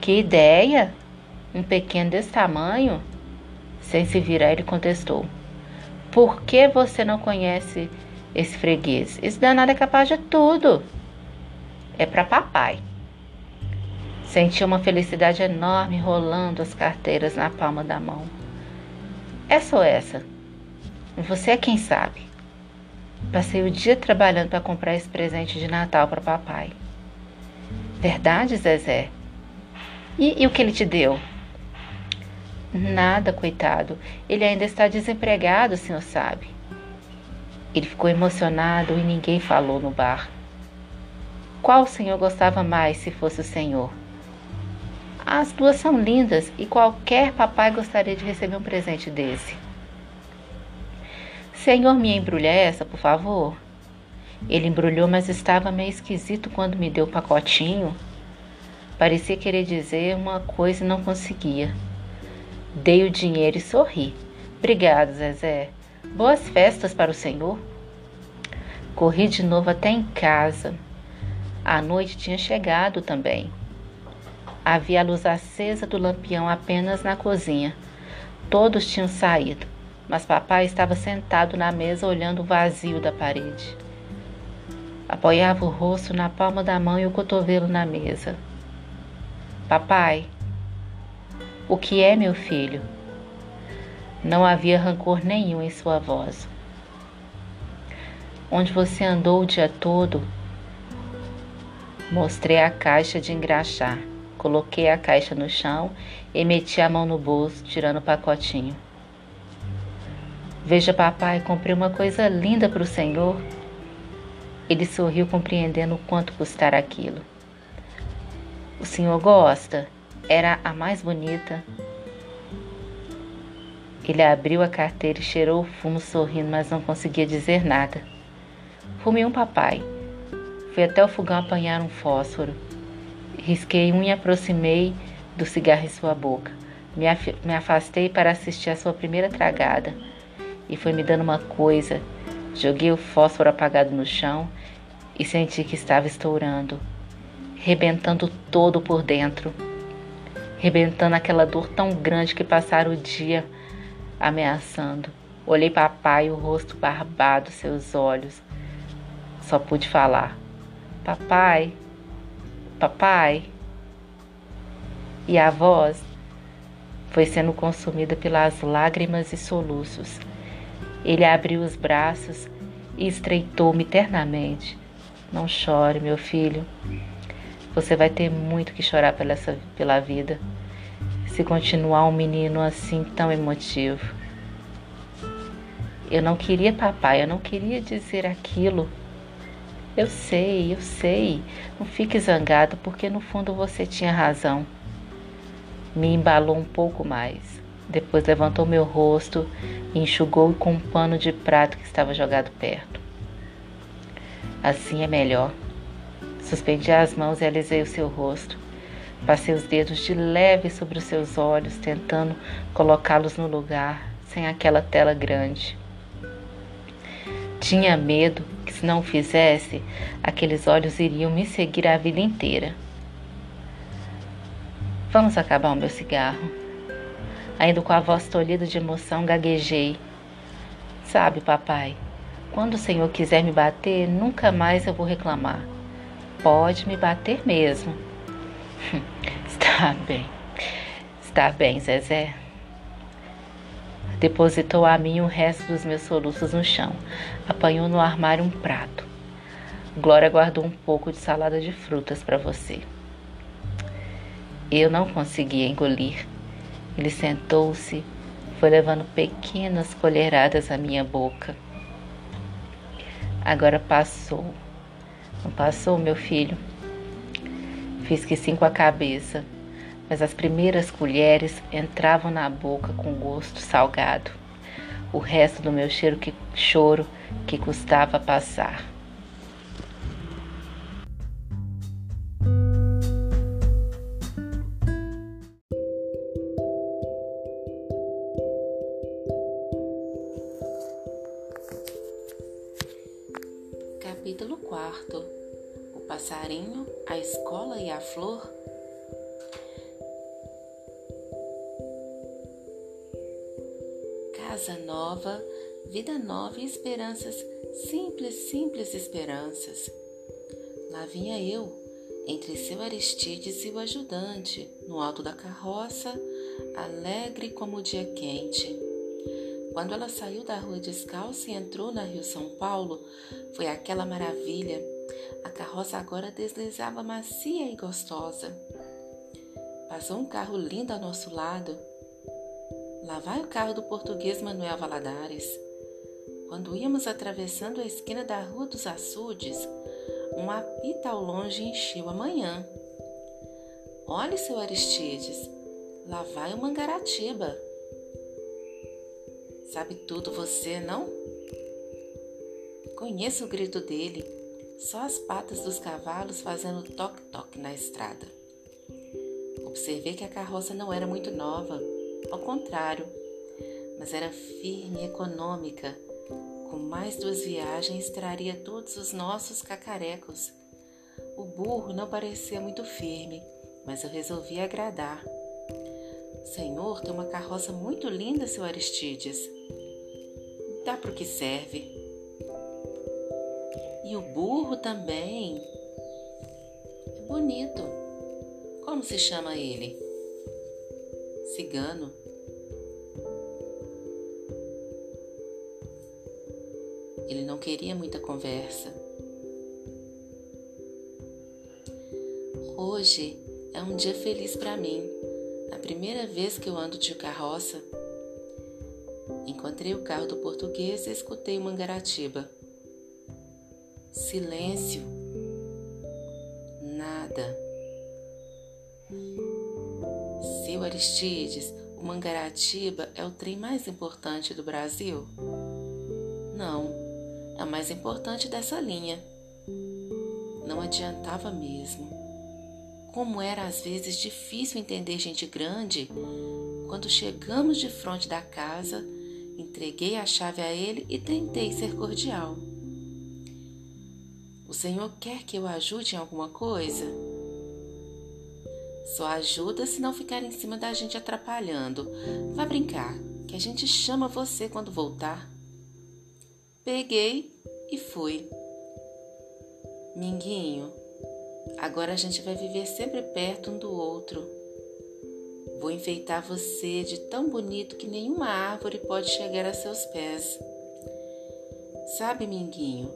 Speaker 1: Que ideia! Um pequeno desse tamanho? Sem se virar, ele contestou: Por que você não conhece esse freguês? Esse danado é capaz de tudo. É para papai. Senti uma felicidade enorme rolando as carteiras na palma da mão. Essa ou essa? Você é quem sabe. Passei o dia trabalhando para comprar esse presente de Natal para papai. Verdade, Zezé? E, e o que ele te deu? Nada, coitado. Ele ainda está desempregado, o senhor sabe. Ele ficou emocionado e ninguém falou no bar. Qual o senhor gostava mais se fosse o senhor? As duas são lindas e qualquer papai gostaria de receber um presente desse. Senhor, me embrulha essa, por favor. Ele embrulhou, mas estava meio esquisito quando me deu o pacotinho. Parecia querer dizer uma coisa e não conseguia. Dei o dinheiro e sorri. Obrigado, Zezé. Boas festas para o senhor. Corri de novo até em casa. A noite tinha chegado também. Havia a luz acesa do lampião apenas na cozinha. Todos tinham saído. mas papai estava sentado na mesa olhando o vazio da parede. Apoiava o rosto na palma da mão e o cotovelo na mesa. Papai, o que é, meu filho? Não havia rancor nenhum em sua voz. Onde você andou o dia todo? Mostrei a caixa de engraxar. Coloquei a caixa no chão e meti a mão no bolso, tirando o pacotinho. Veja, papai, comprei uma coisa linda para o senhor. Ele sorriu, compreendendo o quanto custara aquilo. O senhor gosta? Era a mais bonita. Ele abriu a carteira e cheirou o fumo sorrindo, mas não conseguia dizer nada. Fumei um papai. Fui até o fogão apanhar um fósforo. Risquei um e aproximei do cigarro em sua boca. Me, af me afastei para assistir a sua primeira tragada. E foi me dando uma coisa. Joguei o fósforo apagado no chão e senti que estava estourando, rebentando todo por dentro, rebentando aquela dor tão grande que passara o dia ameaçando. Olhei papai, o rosto barbado, seus olhos. Só pude falar: Papai, papai. E a voz foi sendo consumida pelas lágrimas e soluços. Ele abriu os braços e estreitou-me ternamente. Não chore, meu filho. Você vai ter muito que chorar pela, essa, pela vida se continuar um menino assim tão emotivo. Eu não queria papai, eu não queria dizer aquilo. Eu sei, eu sei. Não fique zangado, porque no fundo você tinha razão. Me embalou um pouco mais. Depois levantou meu rosto e enxugou com um pano de prato que estava jogado perto. Assim é melhor. Suspendi as mãos e alisei o seu rosto. Passei os dedos de leve sobre os seus olhos, tentando colocá-los no lugar, sem aquela tela grande. Tinha medo que, se não fizesse, aqueles olhos iriam me seguir a vida inteira. Vamos acabar o meu cigarro. Ainda com a voz tolhida de emoção, gaguejei. Sabe, papai, quando o senhor quiser me bater, nunca mais eu vou reclamar. Pode me bater mesmo. *laughs* Está bem. Está bem, Zezé. Depositou a mim o resto dos meus soluços no chão. Apanhou no armário um prato. Glória guardou um pouco de salada de frutas para você. Eu não conseguia engolir. Ele sentou-se, foi levando pequenas colheradas à minha boca. Agora passou. Não passou, meu filho? Fiz que sim com a cabeça, mas as primeiras colheres entravam na boca com gosto salgado. O resto do meu cheiro que, choro que custava passar. Passarinho, a escola e a flor? Casa nova, vida nova e esperanças, simples, simples esperanças. Lá vinha eu, entre seu Aristides e o ajudante, no alto da carroça, alegre como o dia quente. Quando ela saiu da rua descalça e entrou na Rio São Paulo, foi aquela maravilha a carroça agora deslizava macia e gostosa. Passou um carro lindo ao nosso lado. Lá vai o carro do português Manuel Valadares. Quando íamos atravessando a esquina da Rua dos Açudes, um apito ao longe encheu a manhã. Olhe, seu Aristides, lá vai o Mangaratiba. Sabe tudo você, não? Conheço o grito dele só as patas dos cavalos fazendo toque-toque na estrada. Observei que a carroça não era muito nova, ao contrário, mas era firme e econômica. Com mais duas viagens, traria todos os nossos cacarecos. O burro não parecia muito firme, mas eu resolvi agradar. Senhor, tem uma carroça muito linda, seu Aristides.
Speaker 2: dá para o que serve. E o burro também. É bonito. Como se chama ele? Cigano. Ele não queria muita conversa. Hoje é um dia feliz para mim. A primeira vez que eu ando de carroça. Encontrei o carro do português e escutei Mangaratiba. Silêncio. Nada. Seu Aristides, o Mangaratiba é o trem mais importante do Brasil? Não, é o mais importante dessa linha. Não adiantava mesmo. Como era às vezes difícil entender gente grande, quando chegamos de frente da casa, entreguei a chave a ele e tentei ser cordial. O Senhor quer que eu ajude em alguma coisa? Só ajuda se não ficar em cima da gente atrapalhando. Vá brincar, que a gente chama você quando voltar. Peguei e fui. Minguinho, Agora a gente vai viver sempre perto um do outro. Vou enfeitar você de tão bonito que nenhuma árvore pode chegar a seus pés. Sabe, Minguinho,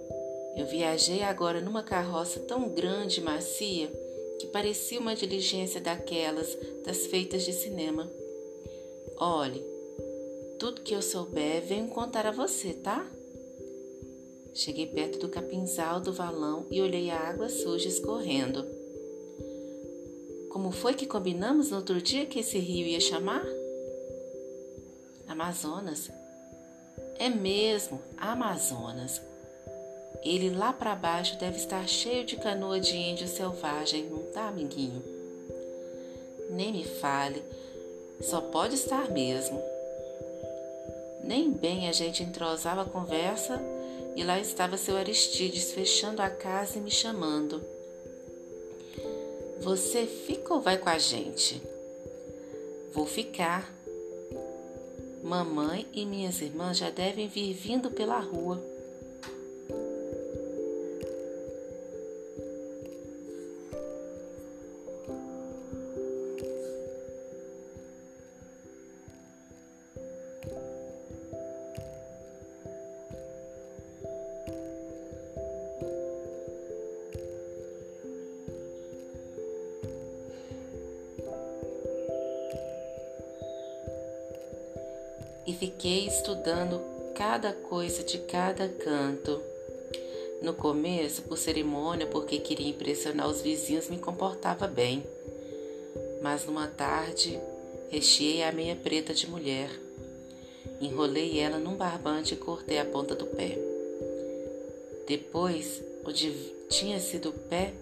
Speaker 2: eu viajei agora numa carroça tão grande e macia que parecia uma diligência daquelas das feitas de cinema. Olhe, tudo que eu souber venho contar a você, tá? Cheguei perto do capinzal do valão e olhei a água suja escorrendo. Como foi que combinamos no outro dia que esse rio ia chamar? Amazonas. É mesmo, Amazonas. Ele lá para baixo deve estar cheio de canoa de índio selvagem, não tá, amiguinho? Nem me fale, só pode estar mesmo. Nem bem a gente entrosava a conversa e lá estava seu Aristides fechando a casa e me chamando. Você fica ou vai com a gente? Vou ficar. Mamãe e minhas irmãs já devem vir vindo pela rua. E fiquei estudando cada coisa de cada canto. No começo, por cerimônia, porque queria impressionar os vizinhos, me comportava bem. Mas numa tarde, recheei a meia preta de mulher. Enrolei ela num barbante e cortei a ponta do pé. Depois, onde tinha sido o pé,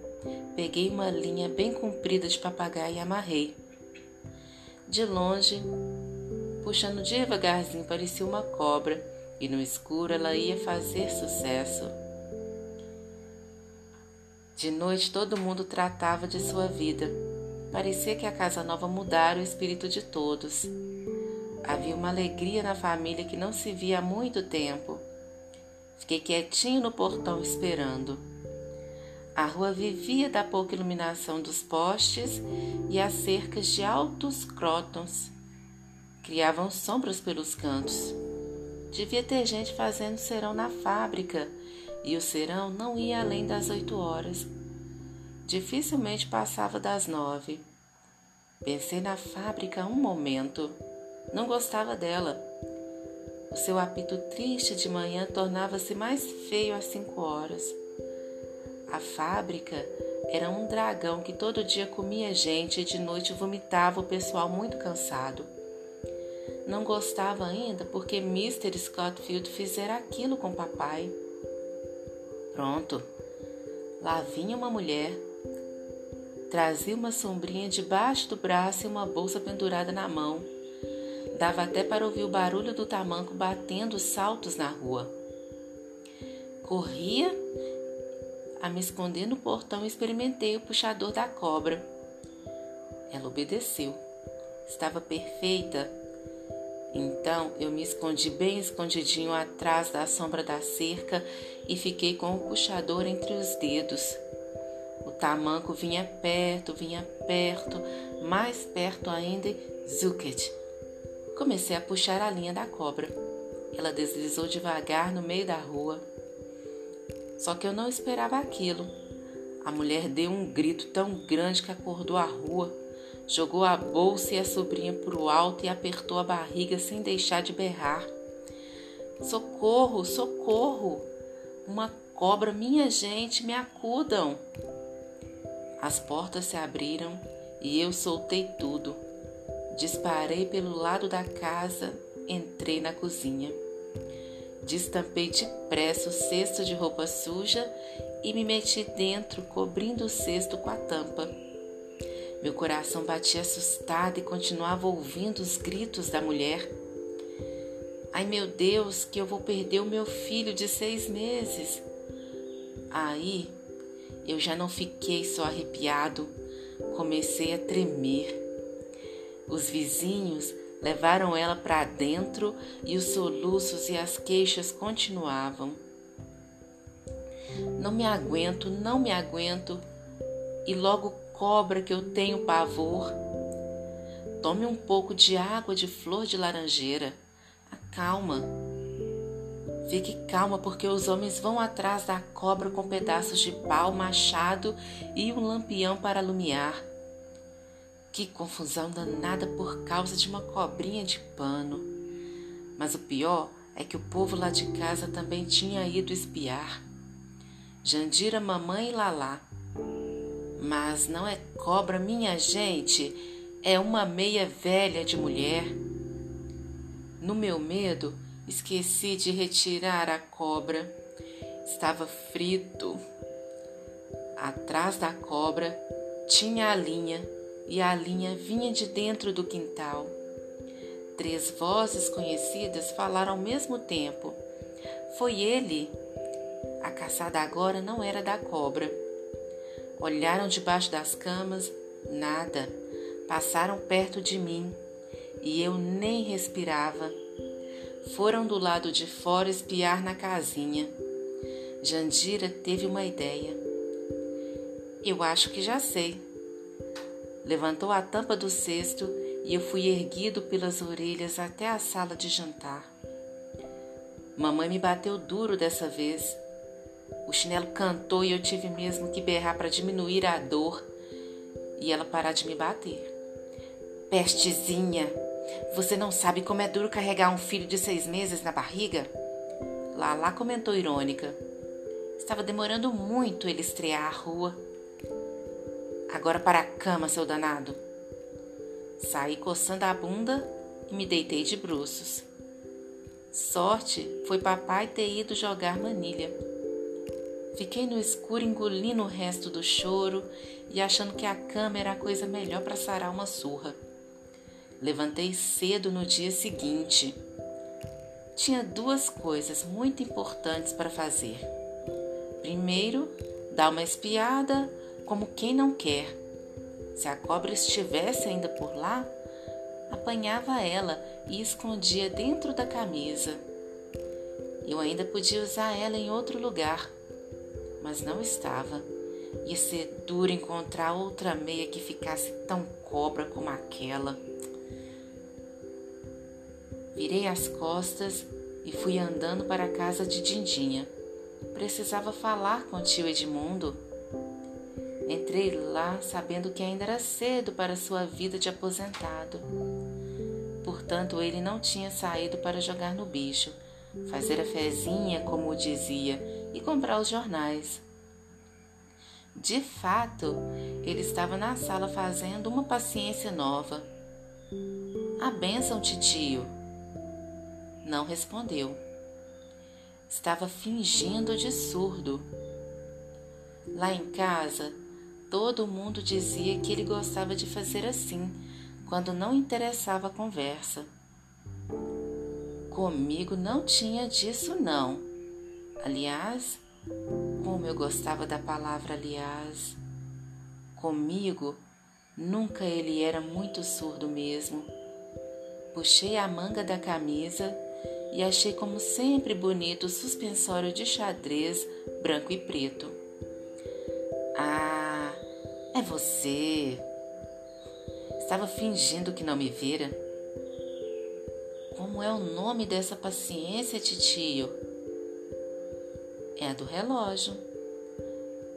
Speaker 2: peguei uma linha bem comprida de papagaio e amarrei. De longe, puxando devagarzinho, parecia uma cobra, e no escuro ela ia fazer sucesso. De noite todo mundo tratava de sua vida. Parecia que a casa nova mudara o espírito de todos. Havia uma alegria na família que não se via há muito tempo. Fiquei quietinho no portão esperando. A rua vivia da pouca iluminação dos postes e as cercas de altos crótons criavam sombras pelos cantos. Devia ter gente fazendo serão na fábrica e o serão não ia além das oito horas. Dificilmente passava das nove. Pensei na fábrica um momento. Não gostava dela. O seu apito triste de manhã tornava-se mais feio às cinco horas. A fábrica era um dragão que todo dia comia gente e de noite vomitava o pessoal muito cansado. Não gostava ainda porque Mr. Scottfield fizera aquilo com papai. Pronto, lá vinha uma mulher. Trazia uma sombrinha debaixo do braço e uma bolsa pendurada na mão. Dava até para ouvir o barulho do tamanco batendo saltos na rua. Corria a me esconder no portão e experimentei o puxador da cobra. Ela obedeceu. Estava perfeita Então eu me escondi bem escondidinho atrás da sombra da cerca e fiquei com o puxador entre os dedos. O tamanco vinha perto, vinha perto, mais perto ainda, Zuket. Comecei a puxar a linha da cobra. Ela deslizou devagar no meio da rua. Só que eu não esperava aquilo. A mulher deu um grito tão grande que acordou a rua. Jogou a bolsa e a sobrinha para o alto e apertou a barriga sem deixar de berrar. Socorro, socorro! Uma cobra, minha gente, me acudam! As portas se abriram e eu soltei tudo. Disparei pelo lado da casa, entrei na cozinha. Destampei depressa o cesto de roupa suja e me meti dentro, cobrindo o cesto com a tampa. Meu coração batia assustado e continuava ouvindo os gritos da mulher. Ai meu Deus, que eu vou perder o meu filho de seis meses. Aí eu já não fiquei só arrepiado, comecei a tremer. Os vizinhos levaram ela para dentro e os soluços e as queixas continuavam. Não me aguento, não me aguento. E logo cobra que eu tenho pavor. Tome um pouco de água de flor de laranjeira. Acalma. Fique calma, porque os homens vão atrás da cobra com pedaços de pau, machado e um lampião para alumiar. Que confusão danada por causa de uma cobrinha de pano. Mas o pior é que o povo lá de casa também tinha ido espiar. Jandira, mamãe e Lalá. Mas não é cobra, minha gente, é uma meia velha de mulher. No meu medo, esqueci de retirar a cobra. Estava frito. Atrás da cobra tinha a linha e a linha vinha de dentro do quintal. Três vozes conhecidas falaram ao mesmo tempo. Foi ele. A caçada agora não era da cobra. Olharam debaixo das camas, nada. Passaram perto de mim e eu nem respirava. Foram do lado de fora espiar na casinha. Jandira teve uma ideia. Eu acho que já sei. Levantou a tampa do cesto e eu fui erguido pelas orelhas até a sala de jantar. Mamãe me bateu duro dessa vez. O chinelo cantou e eu tive mesmo que berrar para diminuir a dor e ela parar de me bater. Pestezinha, você não sabe como é duro carregar um filho de seis meses na barriga? Lala comentou irônica. Estava demorando muito ele estrear a rua. Agora para a cama, seu danado. Saí coçando a bunda e me deitei de bruços. Sorte foi papai ter ido jogar manilha. Fiquei no escuro engolindo o resto do choro e achando que a cama era a coisa melhor para sarar uma surra. Levantei cedo no dia seguinte. Tinha duas coisas muito importantes para fazer. Primeiro, dar uma espiada como quem não quer. Se a cobra estivesse ainda por lá, apanhava ela e escondia dentro da camisa. Eu ainda podia usar ela em outro lugar, mas não estava. Ia ser duro encontrar outra meia que ficasse tão cobra como aquela. Virei as costas e fui andando para a casa de Dindinha. Precisava falar com o tio Edmundo Entrei lá sabendo que ainda era cedo para sua vida de aposentado. Portanto, ele não tinha saído para jogar no bicho, fazer a fezinha, como dizia, e comprar os jornais. De fato, ele estava na sala fazendo uma paciência nova. A benção, titio. Não respondeu. Estava fingindo de surdo. Lá em casa, Todo mundo dizia que ele gostava de fazer assim, quando não interessava a conversa. Comigo não tinha disso, não. Aliás, como eu gostava da palavra aliás. Comigo, nunca ele era muito surdo mesmo. Puxei a manga da camisa e achei como sempre bonito o suspensório de xadrez branco e preto. Ah, é você! Estava fingindo que não me vira. Como é o nome dessa paciência, titio? É a do relógio.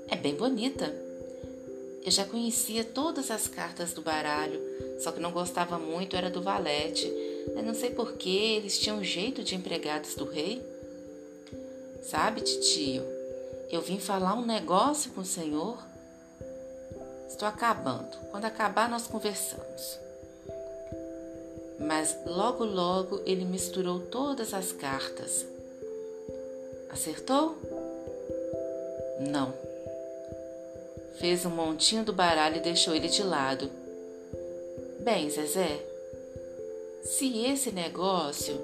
Speaker 2: É bem bonita. Eu já conhecia todas as cartas do baralho, só que não gostava muito era do valete. Eu não sei por que eles tinham jeito de empregados do rei. Sabe, titio, eu vim falar um negócio com o senhor. Estou acabando. Quando acabar, nós conversamos. Mas logo, logo ele misturou todas as cartas. Acertou? Não. Fez um montinho do baralho e deixou ele de lado. Bem, Zezé, se esse negócio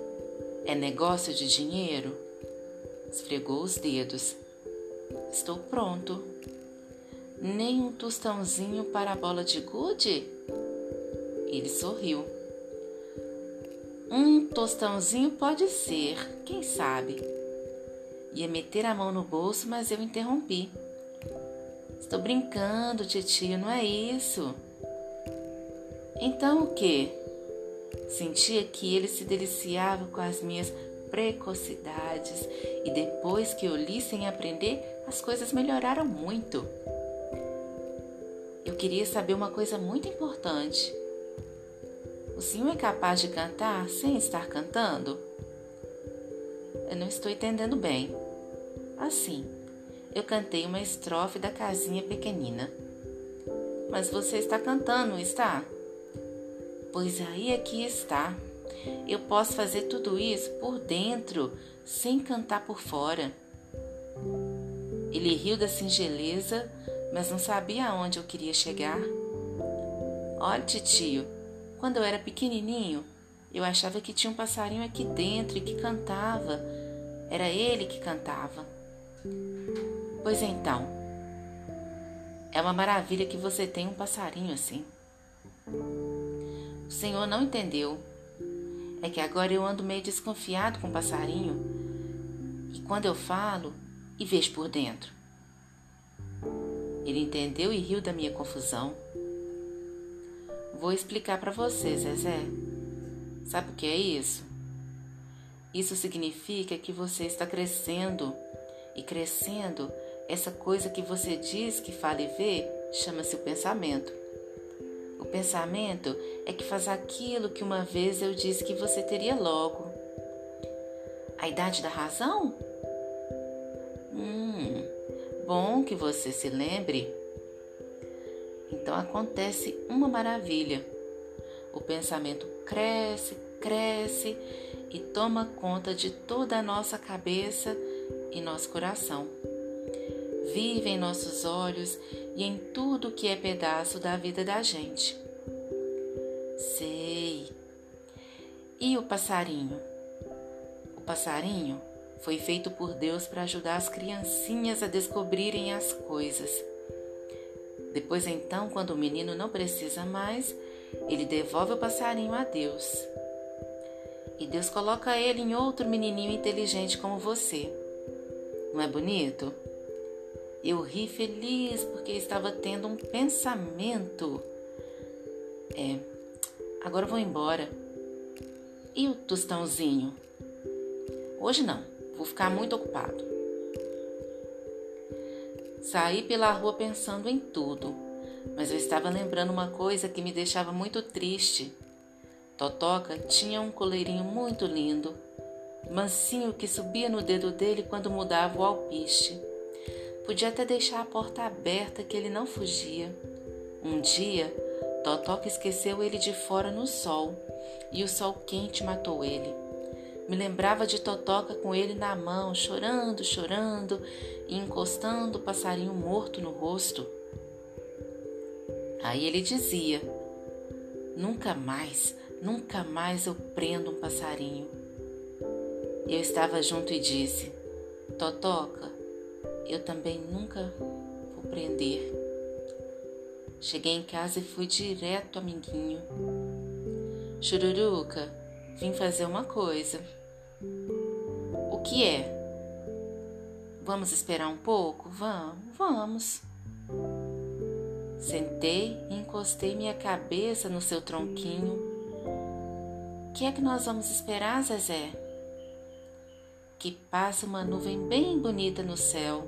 Speaker 2: é negócio de dinheiro, esfregou os dedos. Estou pronto. Nem um tostãozinho para a bola de gude? Ele sorriu. Um tostãozinho pode ser, quem sabe? Ia meter a mão no bolso, mas eu interrompi. Estou brincando, titio, não é isso. Então o que? Sentia que ele se deliciava com as minhas precocidades e depois que eu li sem aprender, as coisas melhoraram muito. Eu queria saber uma coisa muito importante. O senhor é capaz de cantar sem estar cantando? Eu não estou entendendo bem. Assim, eu cantei uma estrofe da casinha pequenina. Mas você está cantando, está? Pois aí é que está. Eu posso fazer tudo isso por dentro, sem cantar por fora. Ele riu da singeleza, mas não sabia aonde eu queria chegar. Olha, tio, quando eu era pequenininho, eu achava que tinha um passarinho aqui dentro e que cantava. Era ele que cantava. Pois então, é uma maravilha que você tem um passarinho assim. O Senhor não entendeu. É que agora eu ando meio desconfiado com o passarinho. E quando eu falo, e vejo por dentro. Ele entendeu e riu da minha confusão. Vou explicar para você, Zezé. Sabe o que é isso? Isso significa que você está crescendo. E crescendo essa coisa que você diz que fala e vê chama-se o pensamento. O pensamento é que faz aquilo que uma vez eu disse que você teria logo. A idade da razão? Hum, bom que você se lembre. Então acontece uma maravilha. O pensamento cresce, cresce e toma conta de toda a nossa cabeça e nosso coração vive em nossos olhos e em tudo que é pedaço da vida da gente. Sei. E o passarinho? O passarinho foi feito por Deus para ajudar as criancinhas a descobrirem as coisas. Depois, então, quando o menino não precisa mais, ele devolve o passarinho a Deus. E Deus coloca ele em outro menininho inteligente como você. Não é bonito? Eu ri feliz porque estava tendo um pensamento. É, agora vou embora. E o tostãozinho? Hoje não, vou ficar muito ocupado. Saí pela rua pensando em tudo, mas eu estava lembrando uma coisa que me deixava muito triste. Totoca tinha um coleirinho muito lindo, mansinho que subia no dedo dele quando mudava o alpiste. Podia até deixar a porta aberta que ele não fugia. Um dia, Totoca esqueceu ele de fora no sol e o sol quente matou ele. Me lembrava de Totoca com ele na mão, chorando, chorando e encostando o passarinho morto no rosto. Aí ele dizia: Nunca mais, nunca mais eu prendo um passarinho. Eu estava junto e disse: Totoca, eu também nunca vou prender. Cheguei em casa e fui direto, amiguinho. Chururuca, Vim fazer uma coisa. Que é? Vamos esperar um pouco? Vamos, vamos. Sentei e encostei minha cabeça no seu tronquinho. O que é que nós vamos esperar, Zezé? Que passe uma nuvem bem bonita no céu.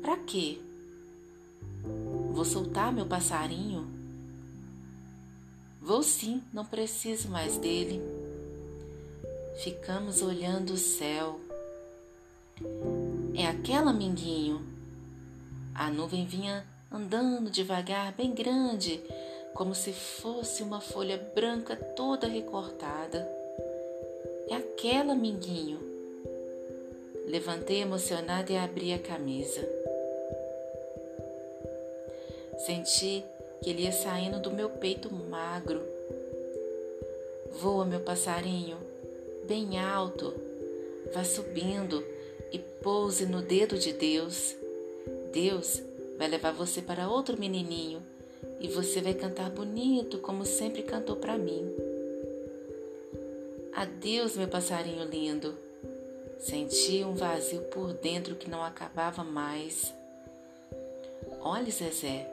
Speaker 2: Para quê? Vou soltar meu passarinho? Vou sim, não preciso mais dele. Ficamos olhando o céu. É aquela, Minguinho. A nuvem vinha andando devagar, bem grande, como se fosse uma folha branca toda recortada. É aquela, Minguinho. Levantei emocionada e abri a camisa. Senti que ele ia saindo do meu peito magro. Voa, meu passarinho, bem alto, vá subindo e pouse no dedo de Deus. Deus vai levar você para outro menininho e você vai cantar bonito como sempre cantou para mim. Adeus, meu passarinho lindo. Senti um vazio por dentro que não acabava mais. Olhe, Zezé,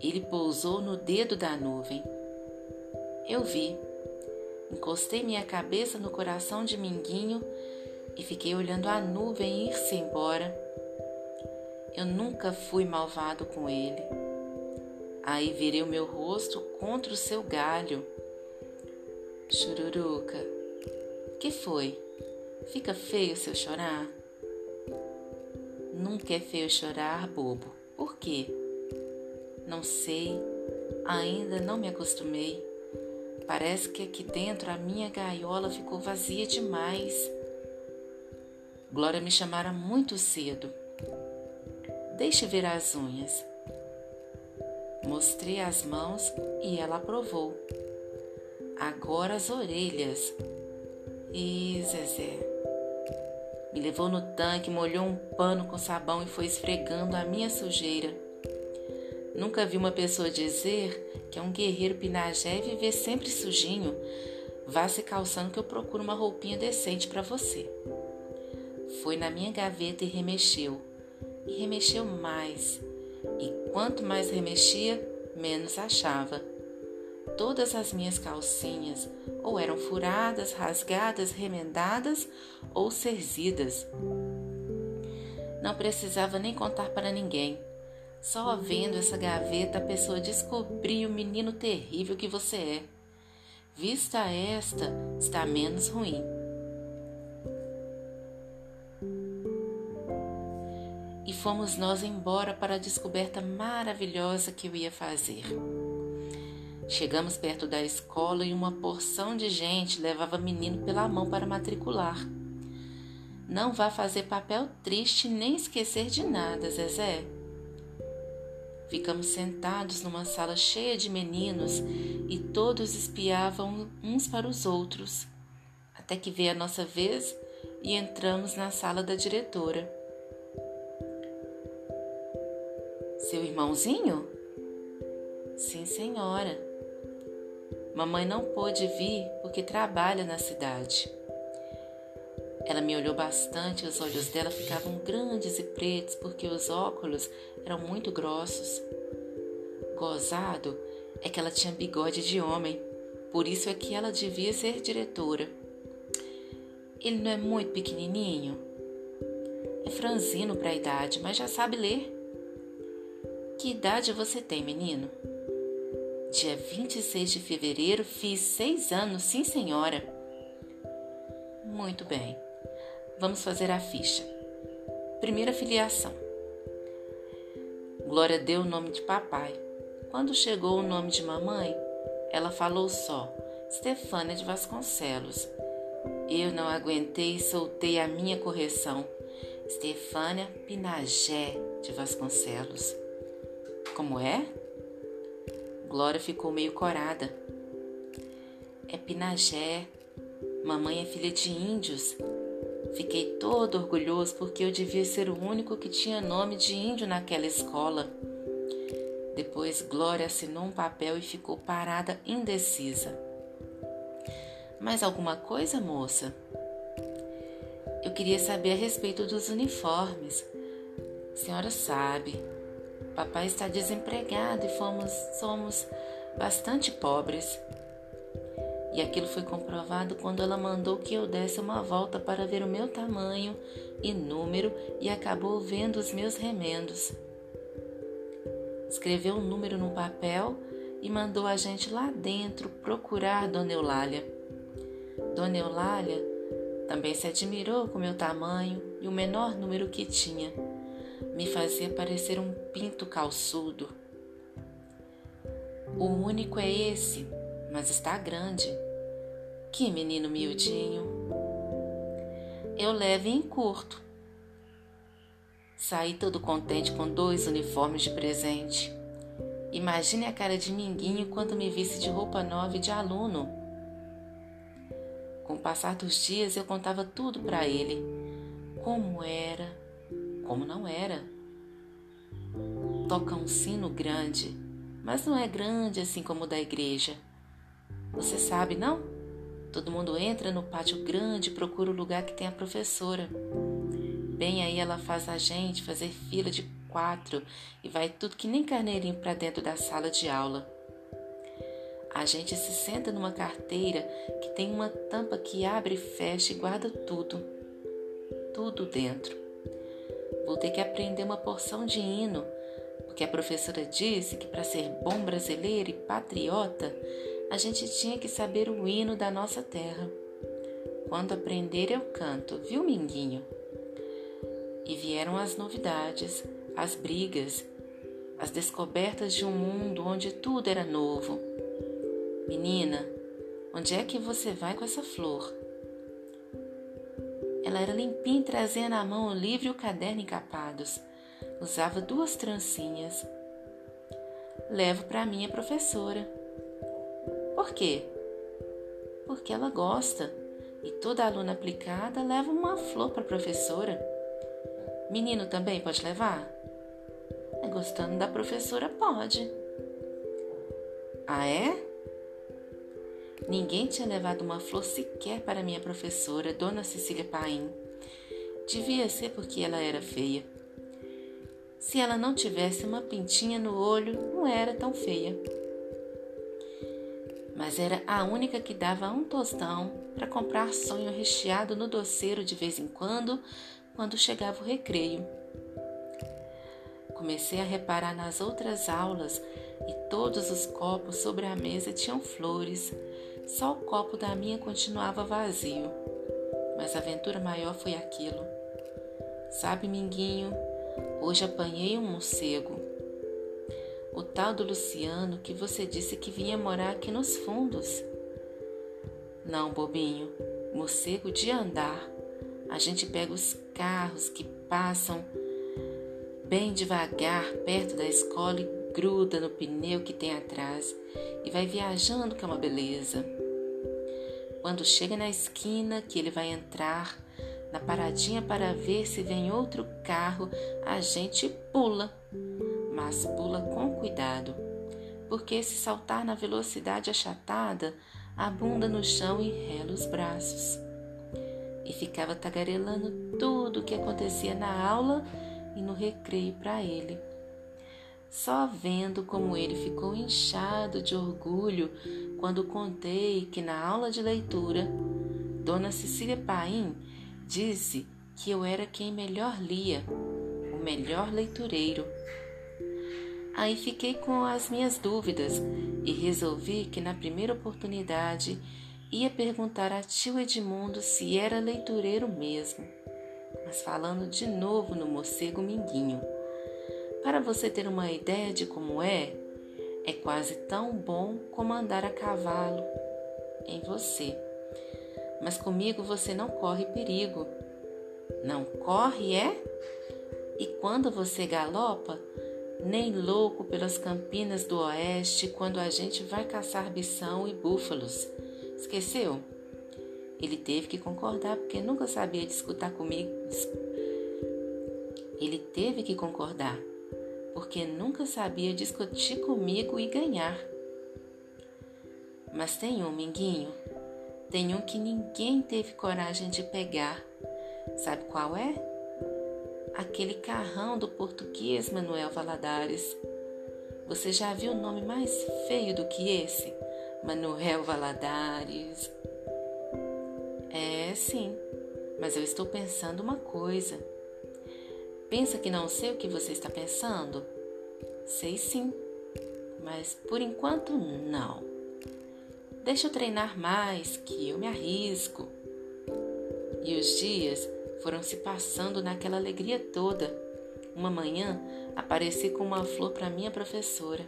Speaker 2: ele pousou no dedo da nuvem. Eu vi. Encostei minha cabeça no coração de Minguinho e fiquei olhando a nuvem ir-se embora. Eu nunca fui malvado com ele. Aí virei o meu rosto contra o seu galho. Chururuca, que foi? Fica feio se eu chorar? Nunca é feio chorar, bobo. Por quê? Não sei, ainda não me acostumei. Parece que aqui dentro a minha gaiola ficou vazia demais. Glória me chamara muito cedo. Deixe ver as unhas. Mostrei as mãos e ela aprovou. Agora as orelhas. E Zezé. Me levou no tanque, molhou um pano com sabão e foi esfregando a minha sujeira. Nunca vi uma pessoa dizer que é um guerreiro pinagé e viver sempre sujinho. Vá se calçando que eu procuro uma roupinha decente para você. Foi na minha gaveta e remexeu e remexeu mais, e quanto mais remexia, menos achava. Todas as minhas calcinhas ou eram furadas, rasgadas, remendadas ou serzidas. Não precisava nem contar para ninguém. Só vendo essa gaveta a pessoa descobriu o menino terrível que você é. Vista esta, está menos ruim. e fomos nós embora para a descoberta maravilhosa que eu ia fazer. Chegamos perto da escola e uma porção de gente levava menino pela mão para matricular. Não vá fazer papel triste nem esquecer de nada, Zezé. Ficamos sentados numa sala cheia de meninos e todos espiavam uns para os outros, até que veio a nossa vez e entramos na sala da diretora. Seu irmãozinho? Sim, senhora. Mamãe não pôde vir porque trabalha na cidade. Ela me olhou bastante os olhos dela ficavam grandes e pretos porque os óculos eram muito grossos. Gozado é que ela tinha bigode de homem, por isso é que ela devia ser diretora. Ele não é muito pequenininho? É franzino para a idade, mas já sabe ler. Que idade você tem, menino? Dia 26 de fevereiro fiz seis anos, sim, senhora. Muito bem. Vamos fazer a ficha. Primeira filiação. Glória deu o nome de papai. Quando chegou o nome de mamãe, ela falou só: Stefânia de Vasconcelos. Eu não aguentei e soltei a minha correção. Stefânia Pinagé de Vasconcelos. Como é? Glória ficou meio corada. É Pinagé. Mamãe é filha de índios. Fiquei todo orgulhoso porque eu devia ser o único que tinha nome de índio naquela escola. Depois Glória assinou um papel e ficou parada indecisa. Mais alguma coisa, moça? Eu queria saber a respeito dos uniformes. A senhora sabe, papai está desempregado e fomos, somos bastante pobres. E aquilo foi comprovado quando ela mandou que eu desse uma volta para ver o meu tamanho e número e acabou vendo os meus remendos. Escreveu um número no papel e mandou a gente lá dentro procurar Dona Eulália. Dona Eulália também se admirou com meu tamanho e o menor número que tinha. Me fazia parecer um pinto calçudo. O único é esse, mas está grande. Que menino miudinho. Eu levo em curto. Saí todo contente com dois uniformes de presente. Imagine a cara de Minguinho quando me visse de roupa nova e de aluno. Com o passar dos dias, eu contava tudo para ele. Como era, como não era. Toca um sino grande, mas não é grande assim como o da igreja. Você sabe, não? Todo mundo entra no pátio grande e procura o lugar que tem a professora. Bem aí ela faz a gente fazer fila de quatro e vai tudo que nem carneirinho para dentro da sala de aula. A gente se senta numa carteira que tem uma tampa que abre e fecha e guarda tudo. Tudo dentro. Vou ter que aprender uma porção de hino, porque a professora disse que para ser bom brasileiro e patriota a gente tinha que saber o hino da nossa terra. Quando aprender, eu canto, viu, Minguinho? E vieram as novidades, as brigas, as descobertas de um mundo onde tudo era novo. Menina, onde é que você vai com essa flor? Ela era limpinha trazia na mão o livro e o caderno encapados. Usava duas trancinhas. Levo para minha professora. Por quê? Porque ela gosta e toda aluna aplicada leva uma flor para a professora. Menino também pode levar? É gostando da professora, pode. Ah, é? Ninguém tinha levado uma flor sequer para minha professora, Dona Cecília Paim. Devia ser porque ela era feia. Se ela não tivesse uma pintinha no olho, não era tão feia mas era a única que dava um tostão para comprar sonho recheado no doceiro de vez em quando, quando chegava o recreio. Comecei a reparar nas outras aulas e todos os copos sobre a mesa tinham flores, só o copo da minha continuava vazio. Mas a aventura maior foi aquilo. Sabe, Minguinho, hoje apanhei um morcego o tal do Luciano que você disse que vinha morar aqui nos fundos. Não, bobinho, morcego de andar. A gente pega os carros que passam bem devagar perto da escola e gruda no pneu que tem atrás e vai viajando que é uma beleza. Quando chega na esquina que ele vai entrar, na paradinha para ver se vem outro carro, a gente pula mas pula com cuidado, porque se saltar na velocidade achatada, a bunda no chão e rela os braços. E ficava tagarelando tudo o que acontecia na aula e no recreio para ele. Só vendo como ele ficou inchado de orgulho quando contei que na aula de leitura, Dona Cecília Paim disse que eu era quem melhor lia, o melhor leitureiro. Aí fiquei com as minhas dúvidas e resolvi que na primeira oportunidade ia perguntar a tio Edmundo se era leitureiro mesmo, mas falando de novo no morcego minguinho. Para você ter uma ideia de como é, é quase tão bom como andar a cavalo em você. Mas comigo você não corre perigo. Não corre, é? E quando você galopa, nem louco pelas campinas do oeste quando a gente vai caçar bição e búfalos. Esqueceu? Ele teve que concordar porque nunca sabia discutir comigo. Ele teve que concordar porque nunca sabia discutir comigo e ganhar. Mas tem um, Minguinho. tem um que ninguém teve coragem de pegar. Sabe qual é? Aquele carrão do português Manuel Valadares. Você já viu o nome mais feio do que esse? Manuel Valadares. É, sim, mas eu estou pensando uma coisa. Pensa que não sei o que você está pensando? Sei sim, mas por enquanto não. Deixa eu treinar mais, que eu me arrisco. E os dias foram se passando naquela alegria toda. Uma manhã apareci com uma flor para minha professora.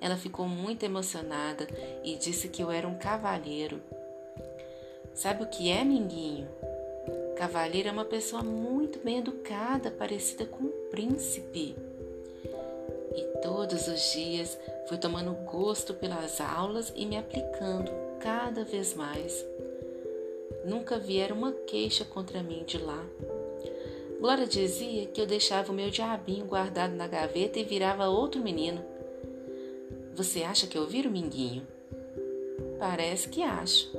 Speaker 2: Ela ficou muito emocionada e disse que eu era um cavalheiro. Sabe o que é, Minguinho? Cavalheiro é uma pessoa muito bem educada, parecida com um príncipe. E todos os dias fui tomando gosto pelas aulas e me aplicando cada vez mais. Nunca vieram uma queixa contra mim de lá. Glória dizia que eu deixava o meu diabinho guardado na gaveta e virava outro menino. Você acha que eu viro minguinho? Parece que acho.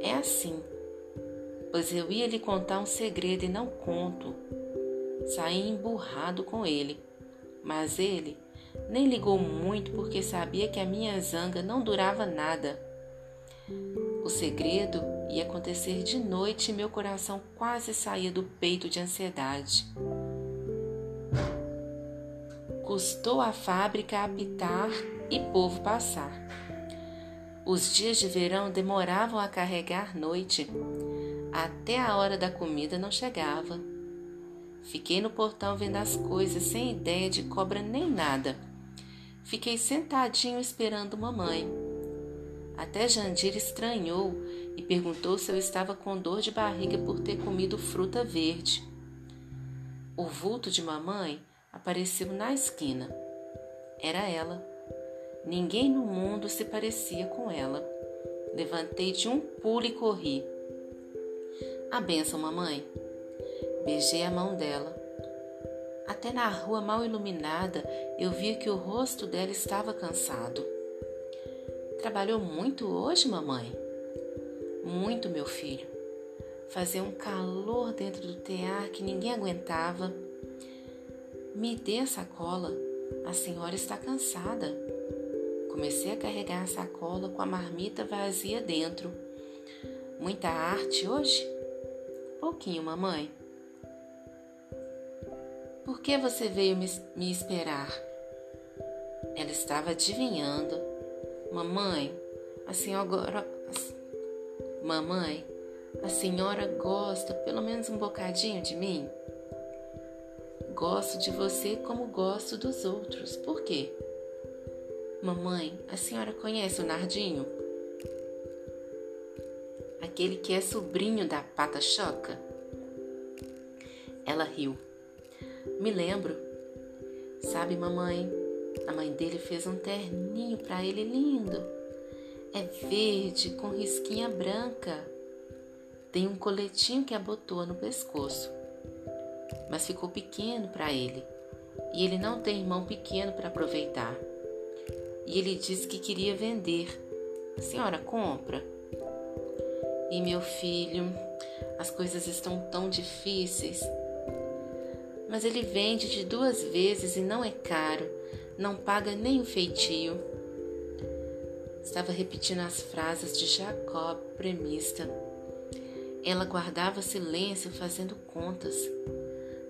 Speaker 2: É assim, pois eu ia lhe contar um segredo e não conto. Saí emburrado com ele, mas ele nem ligou muito porque sabia que a minha zanga não durava nada. O segredo ia acontecer de noite e meu coração quase saía do peito de ansiedade. Custou a fábrica apitar e povo passar. Os dias de verão demoravam a carregar noite. Até a hora da comida não chegava. Fiquei no portão vendo as coisas sem ideia de cobra nem nada. Fiquei sentadinho esperando mamãe. Até Jandir estranhou e perguntou se eu estava com dor de barriga por ter comido fruta verde. O vulto de mamãe apareceu na esquina. Era ela. Ninguém no mundo se parecia com ela. Levantei de um pulo e corri. A benção, mamãe. Beijei a mão dela. Até na rua mal iluminada eu via que o rosto dela estava cansado. Trabalhou muito hoje, mamãe? Muito, meu filho. Fazia um calor dentro do tear que ninguém aguentava. Me dê a sacola, a senhora está cansada. Comecei a carregar a sacola com a marmita vazia dentro. Muita arte hoje? Pouquinho, mamãe. Por que você veio me, me esperar? Ela estava adivinhando. Mamãe, a senhora. Mamãe, a senhora gosta pelo menos um bocadinho de mim? Gosto de você como gosto dos outros. Por quê? Mamãe, a senhora conhece o Nardinho? Aquele que é sobrinho da pata choca? Ela riu. Me lembro. Sabe, mamãe, a mãe dele fez um terninho para ele lindo. É verde com risquinha branca. Tem um coletinho que abotoa no pescoço. Mas ficou pequeno para ele. E ele não tem irmão pequeno para aproveitar. E ele disse que queria vender. A senhora compra? E meu filho, as coisas estão tão difíceis mas ele vende de duas vezes e não é caro, não paga nem o feitio. Estava repetindo as frases de Jacob, premista. Ela guardava silêncio, fazendo contas.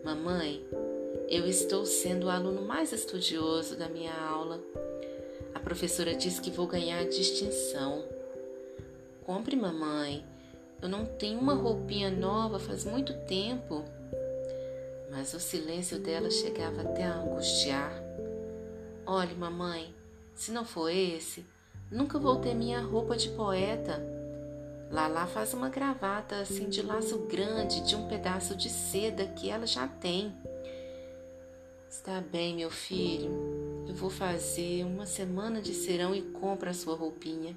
Speaker 2: Mamãe, eu estou sendo o aluno mais estudioso da minha aula. A professora diz que vou ganhar distinção. Compre, mamãe. Eu não tenho uma roupinha nova faz muito tempo mas o silêncio dela chegava até a angustiar. Olhe, mamãe, se não for esse, nunca vou ter minha roupa de poeta. Lala faz uma gravata assim de laço grande de um pedaço de seda que ela já tem. Está bem, meu filho. Eu vou fazer uma semana de serão e compro a sua roupinha.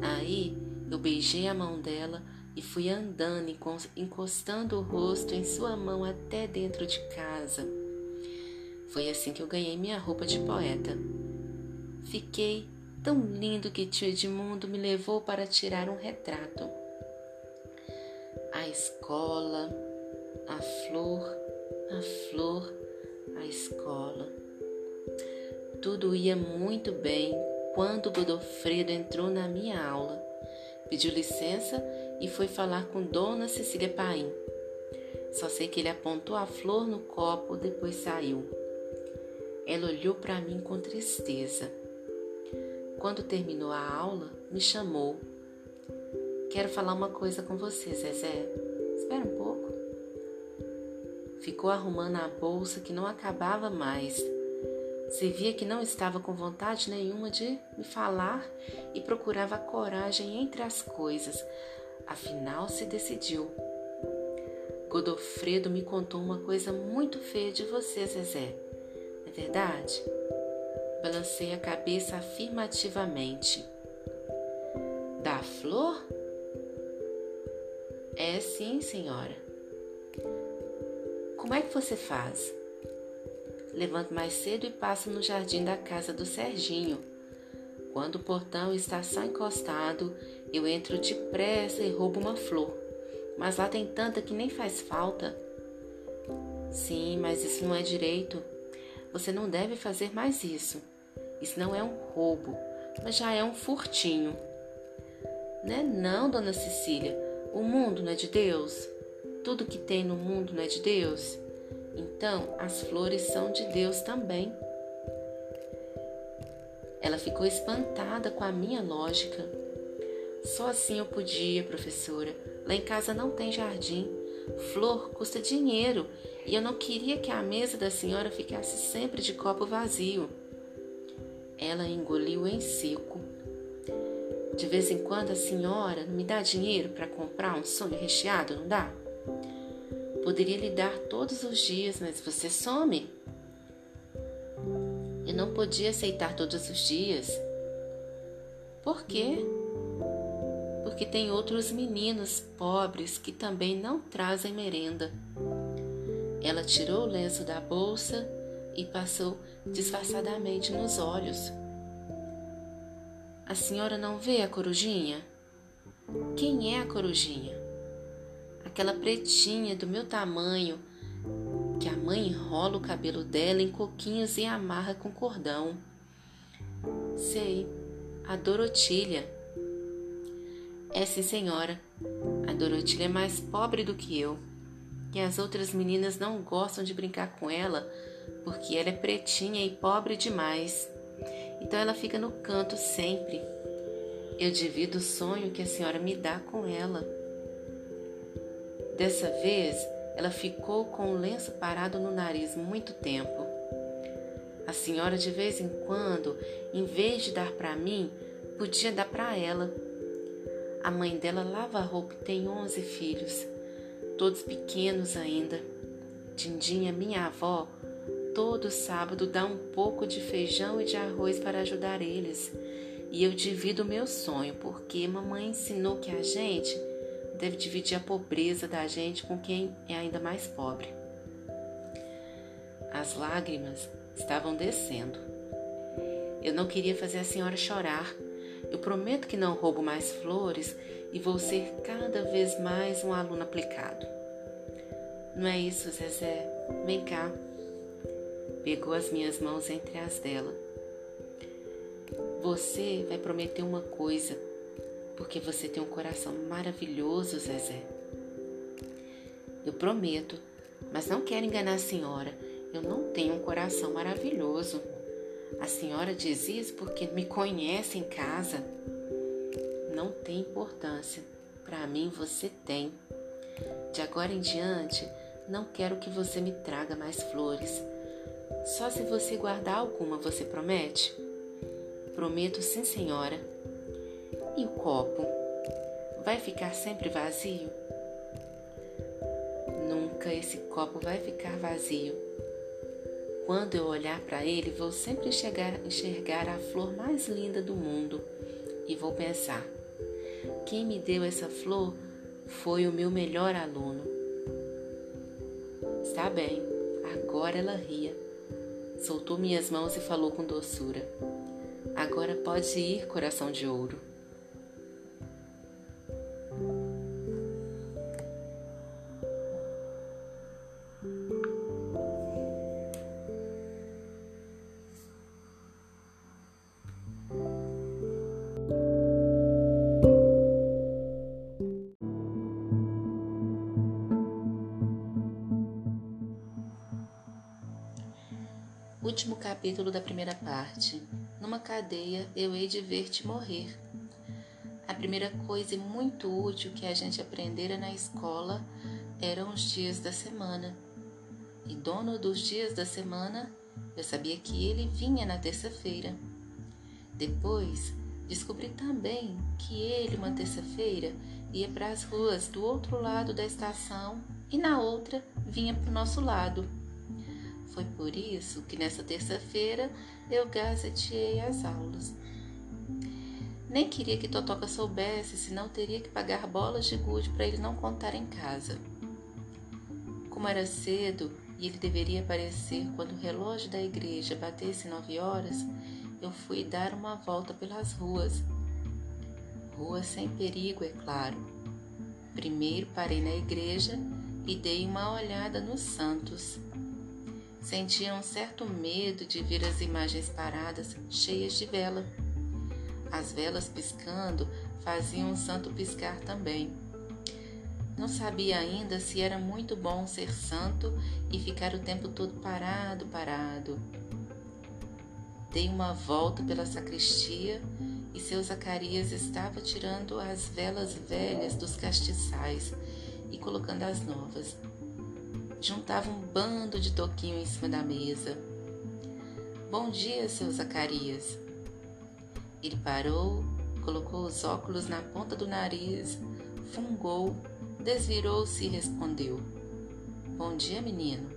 Speaker 2: Aí eu beijei a mão dela e fui andando, encostando o rosto em sua mão até dentro de casa. Foi assim que eu ganhei minha roupa de poeta. Fiquei tão lindo que tio Edmundo me levou para tirar um retrato. A escola, a flor, a flor, a escola. Tudo ia muito bem quando Godofredo entrou na minha aula. Pediu licença e foi falar com Dona Cecília Paim. Só sei que ele apontou a flor no copo, depois saiu. Ela olhou para mim com tristeza. Quando terminou a aula, me chamou. Quero falar uma coisa com você, Zezé. Espera um pouco. Ficou arrumando a bolsa que não acabava mais. Se via que não estava com vontade nenhuma de me falar e procurava coragem entre as coisas. Afinal, se decidiu. Godofredo me contou uma coisa muito feia de você, Zezé. Verdade? Balancei a cabeça afirmativamente. Da flor? É sim, senhora. Como é que você faz? Levanto mais cedo e passo no jardim da casa do Serginho. Quando o portão está só encostado, eu entro depressa e roubo uma flor. Mas lá tem tanta que nem faz falta. Sim, mas isso não é direito. Você não deve fazer mais isso. Isso não é um roubo, mas já é um furtinho. Né não, dona Cecília? O mundo não é de Deus? Tudo que tem no mundo não é de Deus? Então, as flores são de Deus também. Ela ficou espantada com a minha lógica. Só assim eu podia, professora. Lá em casa não tem jardim. Flor custa dinheiro e eu não queria que a mesa da senhora ficasse sempre de copo vazio. Ela engoliu em seco. De vez em quando a senhora me dá dinheiro para comprar um sonho recheado, não dá? Poderia lhe dar todos os dias, mas você some. Eu não podia aceitar todos os dias. Por quê? Porque tem outros meninos pobres que também não trazem merenda. Ela tirou o lenço da bolsa e passou disfarçadamente nos olhos. A senhora não vê a corujinha? Quem é a corujinha? Aquela pretinha do meu tamanho, que a mãe enrola o cabelo dela em coquinhos e amarra com cordão. Sei, a Dorotilha. É sim, senhora. A Dorotilha é mais pobre do que eu. E as outras meninas não gostam de brincar com ela porque ela é pretinha e pobre demais. Então ela fica no canto sempre. Eu divido o sonho que a senhora me dá com ela. Dessa vez, ela ficou com o lenço parado no nariz muito tempo. A senhora, de vez em quando, em vez de dar para mim, podia dar para ela. A mãe dela lava roupa e tem onze filhos, todos pequenos ainda. Dindinha, minha avó, Todo sábado dá um pouco de feijão e de arroz para ajudar eles. E eu divido o meu sonho, porque mamãe ensinou que a gente deve dividir a pobreza da gente com quem é ainda mais pobre. As lágrimas estavam descendo. Eu não queria fazer a senhora chorar. Eu prometo que não roubo mais flores e vou ser cada vez mais um aluno aplicado. Não é isso, Zezé. Vem cá. Pegou as minhas mãos entre as dela. Você vai prometer uma coisa, porque você tem um coração maravilhoso, Zezé. Eu prometo, mas não quero enganar a senhora. Eu não tenho um coração maravilhoso. A senhora diz isso porque me conhece em casa. Não tem importância. Para mim, você tem. De agora em diante, não quero que você me traga mais flores. Só se você guardar alguma, você promete? Prometo, sim, senhora. E o copo? Vai ficar sempre vazio? Nunca esse copo vai ficar vazio. Quando eu olhar para ele, vou sempre enxergar, enxergar a flor mais linda do mundo e vou pensar: quem me deu essa flor foi o meu melhor aluno. Está bem, agora ela ria soltou minhas mãos e falou com doçura: Agora pode ir, coração de ouro. Capítulo da primeira parte. Numa cadeia eu hei de ver-te morrer. A primeira coisa muito útil que a gente aprendera na escola eram os dias da semana. E dono dos dias da semana, eu sabia que ele vinha na terça-feira. Depois, descobri também que ele, uma terça-feira, ia para as ruas do outro lado da estação e na outra vinha para o nosso lado. Foi por isso que nessa terça-feira eu gazeteei as aulas. Nem queria que Totoca soubesse, senão teria que pagar bolas de gude para ele não contar em casa. Como era cedo e ele deveria aparecer quando o relógio da igreja batesse nove horas, eu fui dar uma volta pelas ruas. Ruas sem perigo, é claro. Primeiro parei na igreja e dei uma olhada nos santos. Sentia um certo medo de ver as imagens paradas, cheias de vela. As velas piscando faziam o santo piscar também. Não sabia ainda se era muito bom ser santo e ficar o tempo todo parado, parado. Dei uma volta pela sacristia e seu Zacarias estava tirando as velas velhas dos castiçais e colocando as novas juntava um bando de toquinho em cima da mesa. Bom dia, seu Zacarias. Ele parou, colocou os óculos na ponta do nariz, fungou, desvirou-se e respondeu: Bom dia, menino.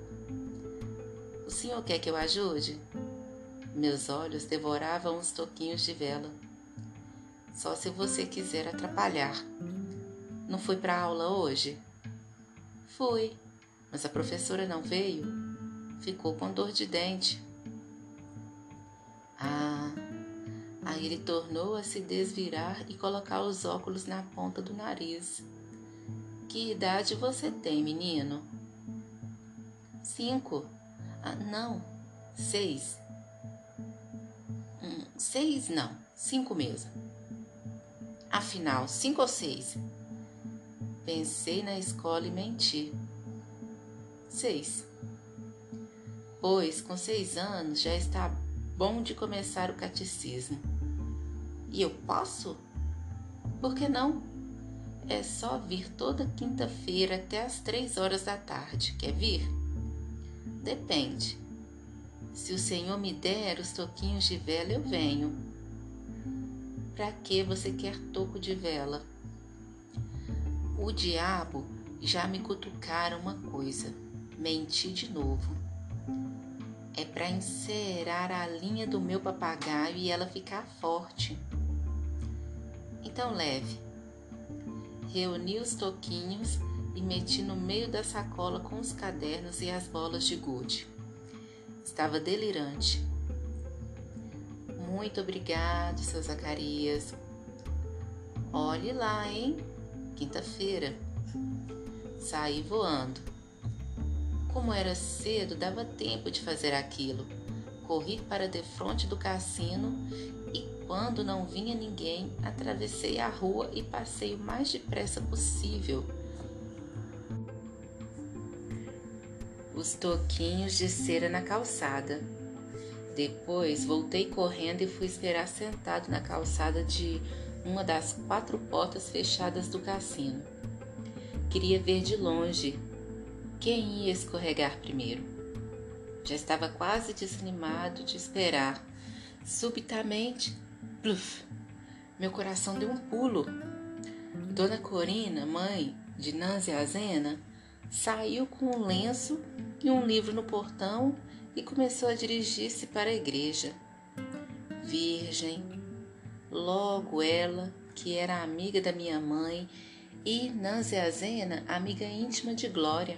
Speaker 2: O senhor quer que eu ajude? Meus olhos devoravam os toquinhos de vela. Só se você quiser atrapalhar. Não fui para aula hoje? Fui, mas a professora não veio. Ficou com dor de dente. Ah, aí ele tornou a se desvirar e colocar os óculos na ponta do nariz. Que idade você tem, menino? Cinco. Ah, não, seis. Hum, seis não, cinco mesmo. Afinal, cinco ou seis? Pensei na escola e menti. Seis. Pois com seis anos já está bom de começar o catecismo. E eu posso? Por que não? É só vir toda quinta-feira até as três horas da tarde. Quer vir? Depende. Se o Senhor me der os toquinhos de vela, eu venho. Para que você quer toco de vela? O diabo já me cutucaram uma coisa menti de novo. É para encerar a linha do meu papagaio e ela ficar forte. Então leve. Reuni os toquinhos e meti no meio da sacola com os cadernos e as bolas de gude. Estava delirante. Muito obrigado, seu Zacarias. Olhe lá, hein? Quinta-feira. Saí voando. Como era cedo, dava tempo de fazer aquilo. Corri para defronte do cassino e, quando não vinha ninguém, atravessei a rua e passei o mais depressa possível. Os toquinhos de cera na calçada. Depois voltei correndo e fui esperar sentado na calçada de uma das quatro portas fechadas do cassino. Queria ver de longe quem ia escorregar primeiro. Já estava quase desanimado de esperar. Subitamente, pluf, meu coração deu um pulo. Dona Corina, mãe de Nancy Azena, saiu com um lenço e um livro no portão e começou a dirigir-se para a igreja. Virgem, logo ela, que era amiga da minha mãe, e Nancy Azena, amiga íntima de Glória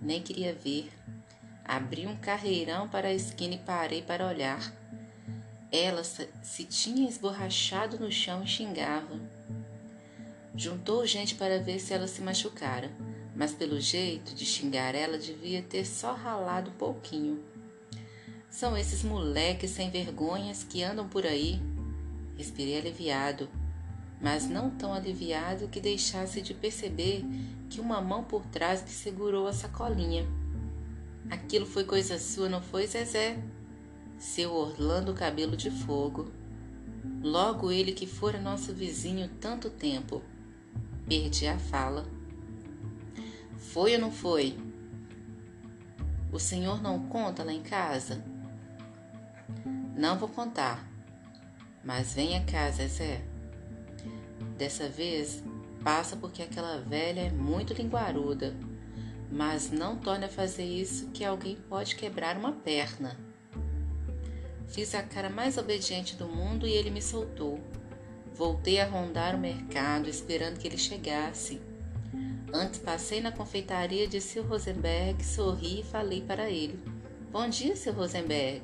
Speaker 2: nem queria ver. Abri um carreirão para a esquina e parei para olhar. Ela se tinha esborrachado no chão e xingava. Juntou gente para ver se ela se machucara, mas pelo jeito de xingar ela devia ter só ralado um pouquinho. São esses moleques sem vergonhas que andam por aí. Respirei aliviado, mas não tão aliviado que deixasse de perceber que uma mão por trás me segurou a sacolinha. Aquilo foi coisa sua, não foi, Zezé? Seu Orlando Cabelo de Fogo. Logo ele que fora nosso vizinho tanto tempo. Perdi a fala. Foi ou não foi? O senhor não conta lá em casa? Não vou contar. Mas venha cá, Zezé. Dessa vez, passa porque aquela velha é muito linguaruda. Mas não torne a fazer isso que alguém pode quebrar uma perna. Fiz a cara mais obediente do mundo e ele me soltou. Voltei a rondar o mercado, esperando que ele chegasse. Antes passei na confeitaria de Sr. Rosenberg, sorri e falei para ele: Bom dia, Sr. Rosenberg.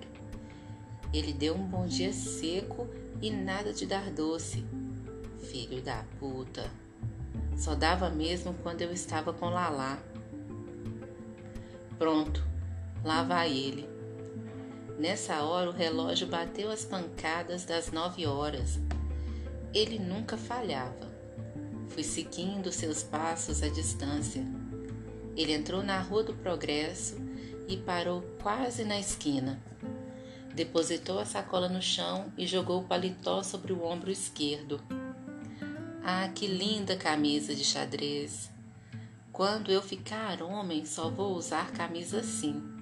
Speaker 2: Ele deu um bom dia seco e nada de dar doce. Filho da puta. Só dava mesmo quando eu estava com Lalá. Pronto, lá vai ele. Nessa hora o relógio bateu as pancadas das nove horas. Ele nunca falhava. Fui seguindo seus passos à distância. Ele entrou na Rua do Progresso e parou quase na esquina. Depositou a sacola no chão e jogou o paletó sobre o ombro esquerdo. Ah, que linda camisa de xadrez! Quando eu ficar homem, só vou usar camisa assim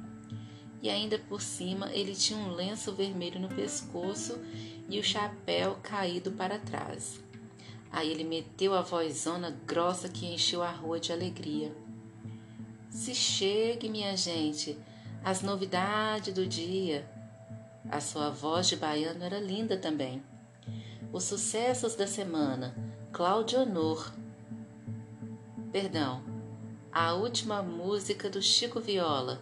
Speaker 2: e ainda por cima ele tinha um lenço vermelho no pescoço e o chapéu caído para trás. Aí ele meteu a vozona grossa que encheu a rua de alegria. Se chegue, minha gente, as novidades do dia. A sua voz de baiano era linda também. Os sucessos da semana, Cláudio Honor. Perdão, a última música do Chico Viola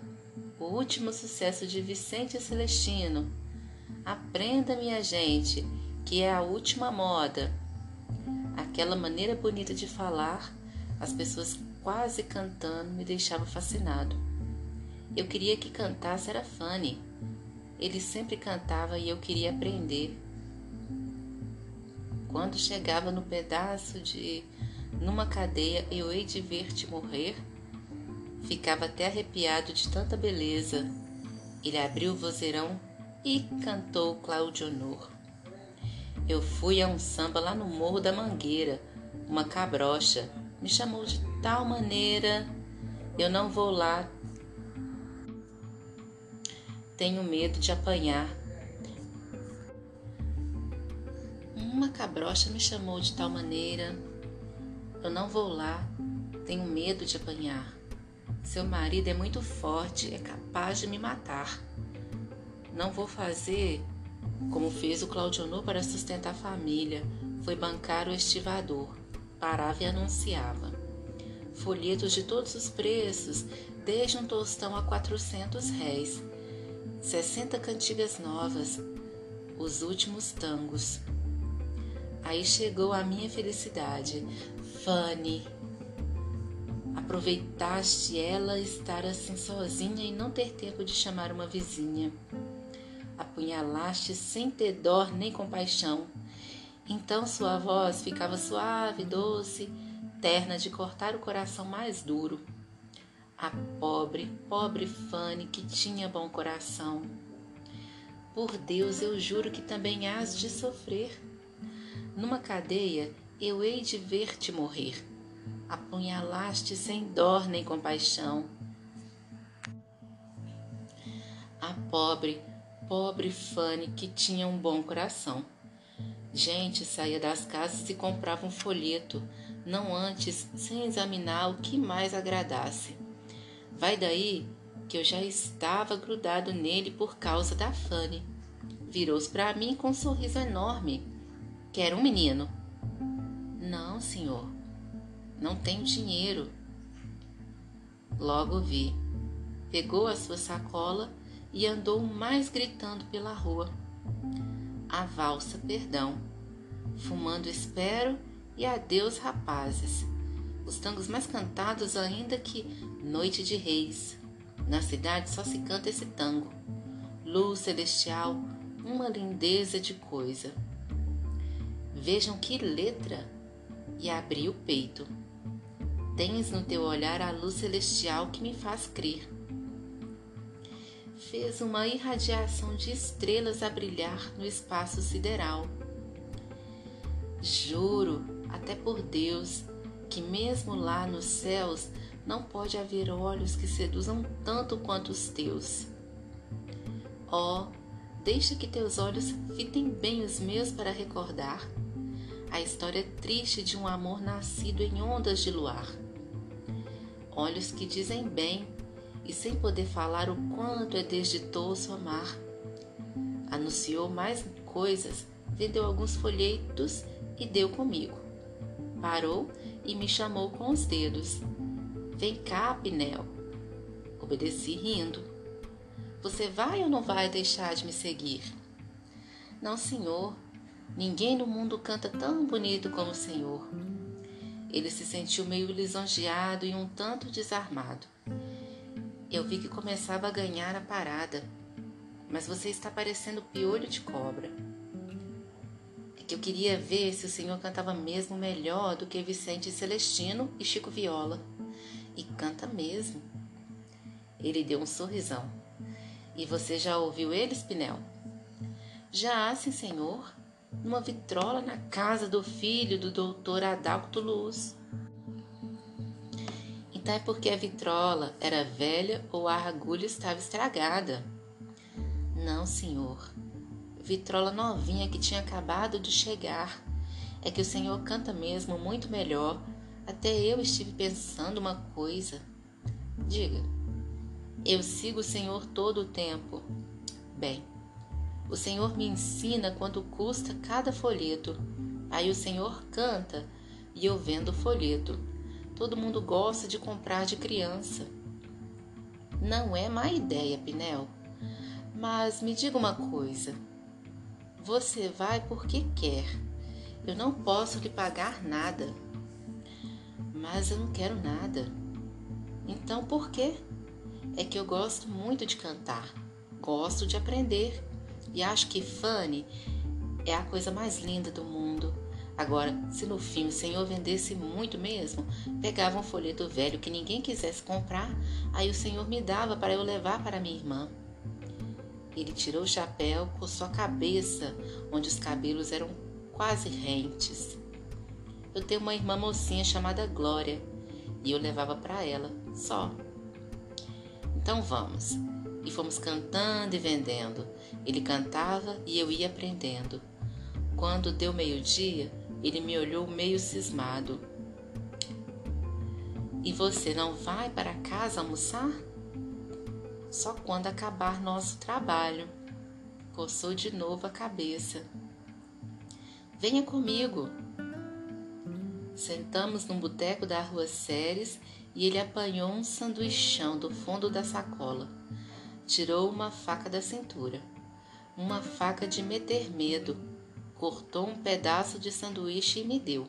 Speaker 2: o último sucesso de Vicente Celestino. Aprenda, minha gente, que é a última moda. Aquela maneira bonita de falar, as pessoas quase cantando, me deixava fascinado. Eu queria que cantasse era Fanny. Ele sempre cantava e eu queria aprender. Quando chegava no pedaço de numa cadeia eu hei de ver-te morrer, Ficava até arrepiado de tanta beleza. Ele abriu o vozeirão e cantou Cláudio Honor. Eu fui a um samba lá no Morro da Mangueira, uma cabrocha. Me chamou de tal maneira, eu não vou lá. Tenho medo de apanhar. Uma cabrocha me chamou de tal maneira, eu não vou lá. Tenho medo de apanhar. Seu marido é muito forte, é capaz de me matar. Não vou fazer como fez o Claudionor para sustentar a família. Foi bancar o estivador. Parava e anunciava. Folhetos de todos os preços, desde um tostão a 400 réis. 60 cantigas novas, os últimos tangos. Aí chegou a minha felicidade. Fanny, Aproveitaste ela estar assim sozinha e não ter tempo de chamar uma vizinha. Apunhalaste sem ter dó nem compaixão. Então sua voz ficava suave, doce, terna de cortar o coração mais duro. A pobre, pobre Fanny que tinha bom coração. Por Deus, eu juro que também hás de sofrer. Numa cadeia eu hei de ver-te morrer apunhalaste sem dor nem compaixão. A pobre, pobre Fanny que tinha um bom coração. Gente saía das casas e comprava um folheto, não antes, sem examinar o que mais agradasse. Vai daí que eu já estava grudado nele por causa da Fanny. Virou-se para mim com um sorriso enorme. Quer um menino? Não, senhor. Não tenho dinheiro. Logo vi. Pegou a sua sacola e andou mais gritando pela rua. a valsa Perdão, fumando Espero e Adeus Rapazes, os tangos mais cantados ainda que Noite de Reis. Na cidade só se canta esse tango. Luz celestial, uma lindeza de coisa. Vejam que letra! E abri o peito. Tens no teu olhar a luz celestial que me faz crer. Fez uma irradiação de estrelas a brilhar no espaço sideral. Juro, até por Deus, que mesmo lá nos céus não pode haver olhos que seduzam tanto quanto os teus. Ó, oh, deixa que teus olhos fitem bem os meus para recordar a história triste de um amor nascido em ondas de luar. Olhos que dizem bem e sem poder falar o quanto é desditoso amar. Anunciou mais coisas, vendeu alguns folhetos e deu comigo. Parou e me chamou com os dedos. Vem cá, Pinel. Obedeci rindo. Você vai ou não vai deixar de me seguir? Não, senhor. Ninguém no mundo canta tão bonito como o senhor. Ele se sentiu meio lisonjeado e um tanto desarmado. Eu vi que começava a ganhar a parada, mas você está parecendo piolho de cobra que eu queria ver se o senhor cantava mesmo melhor do que Vicente Celestino e Chico Viola. E canta mesmo. Ele deu um sorrisão. E você já ouviu ele, Spinel? Já, sim, senhor. Numa vitrola na casa do filho do doutor Adalto Luz. Então é porque a vitrola era velha ou a agulha estava estragada. Não, senhor vitrola novinha que tinha acabado de chegar. É que o Senhor canta mesmo muito melhor. Até eu estive pensando uma coisa. Diga, eu sigo o Senhor todo o tempo. Bem, o Senhor me ensina quanto custa cada folheto. Aí o Senhor canta e eu vendo o folheto. Todo mundo gosta de comprar de criança. Não é má ideia, Pinel. Mas me diga uma coisa. Você vai porque quer. Eu não posso lhe pagar nada. Mas eu não quero nada. Então por quê? É que eu gosto muito de cantar. Gosto de aprender. E acho que Fanny é a coisa mais linda do mundo. Agora, se no fim o Senhor vendesse muito mesmo, pegava um folheto velho que ninguém quisesse comprar, aí o Senhor me dava para eu levar para minha irmã. Ele tirou o chapéu, coçou a cabeça, onde os cabelos eram quase rentes. Eu tenho uma irmã mocinha chamada Glória e eu levava para ela, só. Então vamos. E fomos cantando e vendendo. Ele cantava e eu ia aprendendo. Quando deu meio-dia, ele me olhou meio cismado. E você não vai para casa almoçar? só quando acabar nosso trabalho. Coçou de novo a cabeça. Venha comigo. Sentamos num boteco da rua Séries e ele apanhou um sanduichão do fundo da sacola. Tirou uma faca da cintura, uma faca de meter medo, cortou um pedaço de sanduíche e me deu.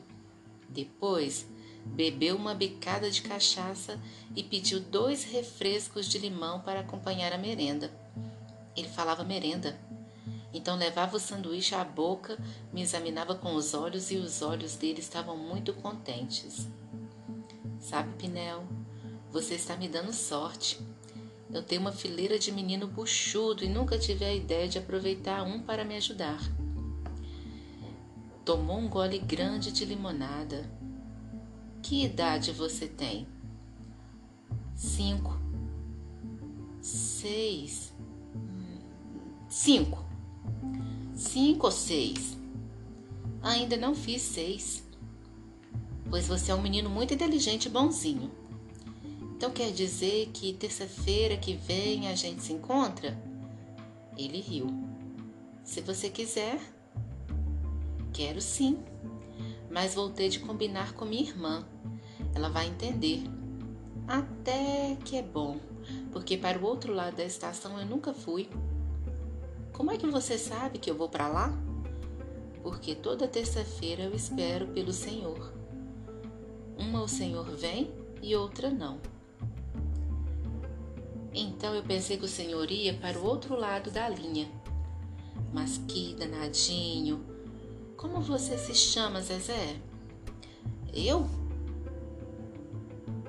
Speaker 2: Depois bebeu uma bicada de cachaça e pediu dois refrescos de limão para acompanhar a merenda. Ele falava merenda. Então levava o sanduíche à boca, me examinava com os olhos e os olhos dele estavam muito contentes. Sabe, Pinel, você está me dando sorte. Eu tenho uma fileira de menino buchudo e nunca tive a ideia de aproveitar um para me ajudar. Tomou um gole grande de limonada que idade você tem? Cinco. Seis. Cinco. Cinco ou seis? Ainda não fiz seis. Pois você é um menino muito inteligente e bonzinho. Então quer dizer que terça-feira que vem a gente se encontra? Ele riu. Se você quiser. Quero sim mas vou ter de combinar com minha irmã. Ela vai entender. Até que é bom, porque para o outro lado da estação eu nunca fui. Como é que você sabe que eu vou para lá? porque toda terça-feira eu espero pelo Senhor. Uma o Senhor vem e outra não. Então eu pensei que o Senhor ia para o outro lado da linha. Mas que danadinho! Como você se chama, Zezé? Eu?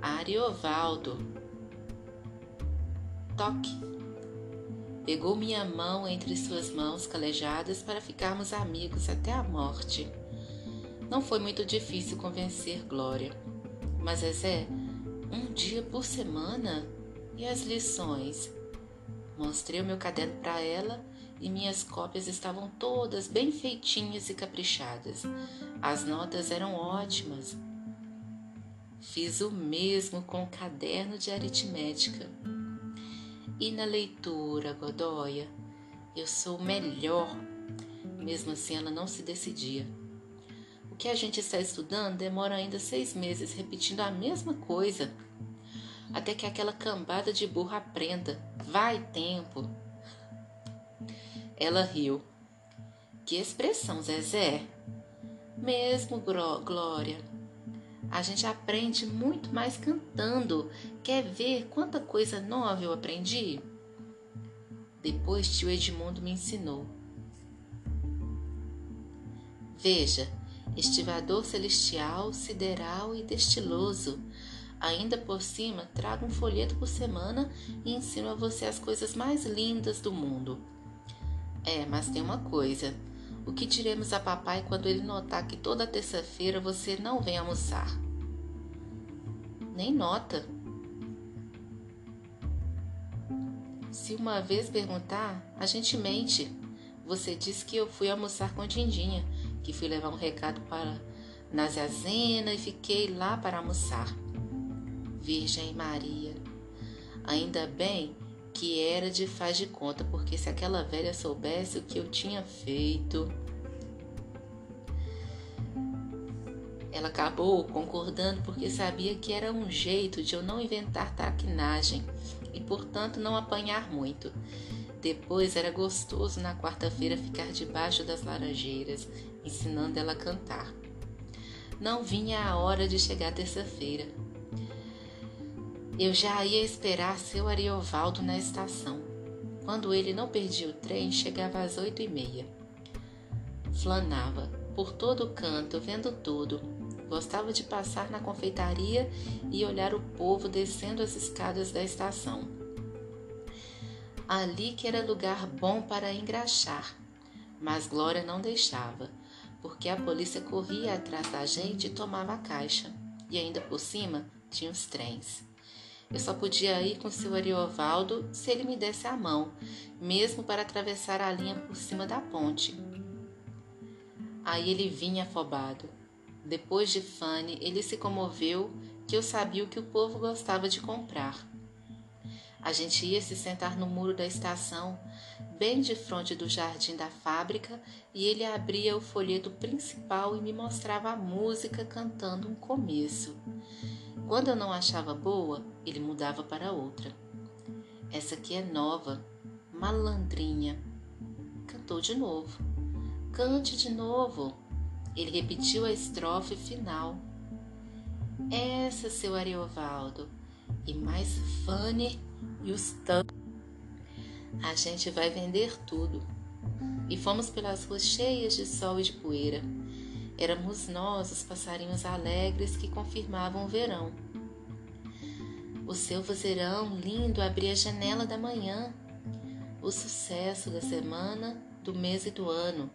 Speaker 2: Ariovaldo. Toque. Pegou minha mão entre suas mãos calejadas para ficarmos amigos até a morte. Não foi muito difícil convencer Glória. Mas Zezé, um dia por semana? E as lições? Mostrei o meu caderno para ela e minhas cópias estavam todas bem feitinhas e caprichadas. As notas eram ótimas. Fiz o mesmo com o caderno de aritmética. E na leitura, Godoya, eu sou melhor. Mesmo assim, ela não se decidia. O que a gente está estudando demora ainda seis meses repetindo a mesma coisa, até que aquela cambada de burro aprenda. Vai tempo. Ela riu. Que expressão, Zezé? Mesmo, Glória. A gente aprende muito mais cantando. Quer ver quanta coisa nova eu aprendi? Depois tio Edmundo me ensinou. Veja, estivador celestial, sideral e destiloso. Ainda por cima, trago um folheto por semana e ensino a você as coisas mais lindas do mundo. É, mas tem uma coisa. O que diremos a papai quando ele notar que toda terça-feira você não vem almoçar? Nem nota. Se uma vez perguntar, a gente mente. Você disse que eu fui almoçar com Dindinha, que fui levar um recado para Naziazena e fiquei lá para almoçar. Virgem Maria. Ainda bem que era de faz de conta, porque se aquela velha soubesse o que eu tinha feito. Ela acabou concordando porque sabia que era um jeito de eu não inventar traquinagem e, portanto, não apanhar muito. Depois era gostoso na quarta-feira ficar debaixo das laranjeiras, ensinando ela a cantar. Não vinha a hora de chegar terça-feira. Eu já ia esperar seu Ariovaldo na estação. Quando ele não perdia o trem, chegava às oito e meia. Flanava por todo canto, vendo tudo. Gostava de passar na confeitaria e olhar o povo descendo as escadas da estação. Ali que era lugar bom para engraxar, mas Glória não deixava, porque a polícia corria atrás da gente e tomava a caixa, e ainda por cima tinha os trens. Eu só podia ir com seu Ariovaldo se ele me desse a mão, mesmo para atravessar a linha por cima da ponte. Aí ele vinha afobado. Depois de Fanny, ele se comoveu que eu sabia o que o povo gostava de comprar. A gente ia se sentar no muro da estação, bem de frente do jardim da fábrica, e ele abria o folheto principal e me mostrava a música cantando um começo. Quando eu não achava boa, ele mudava para outra. Essa aqui é nova, malandrinha. Cantou de novo. Cante de novo. Ele repetiu a estrofe final. Essa, seu Ariovaldo, e mais Fanny e os tantos. A gente vai vender tudo. E fomos pelas ruas cheias de sol e de poeira. Éramos nós, os passarinhos alegres que confirmavam o verão. O seu vozeirão lindo abria a janela da manhã. O sucesso da semana, do mês e do ano.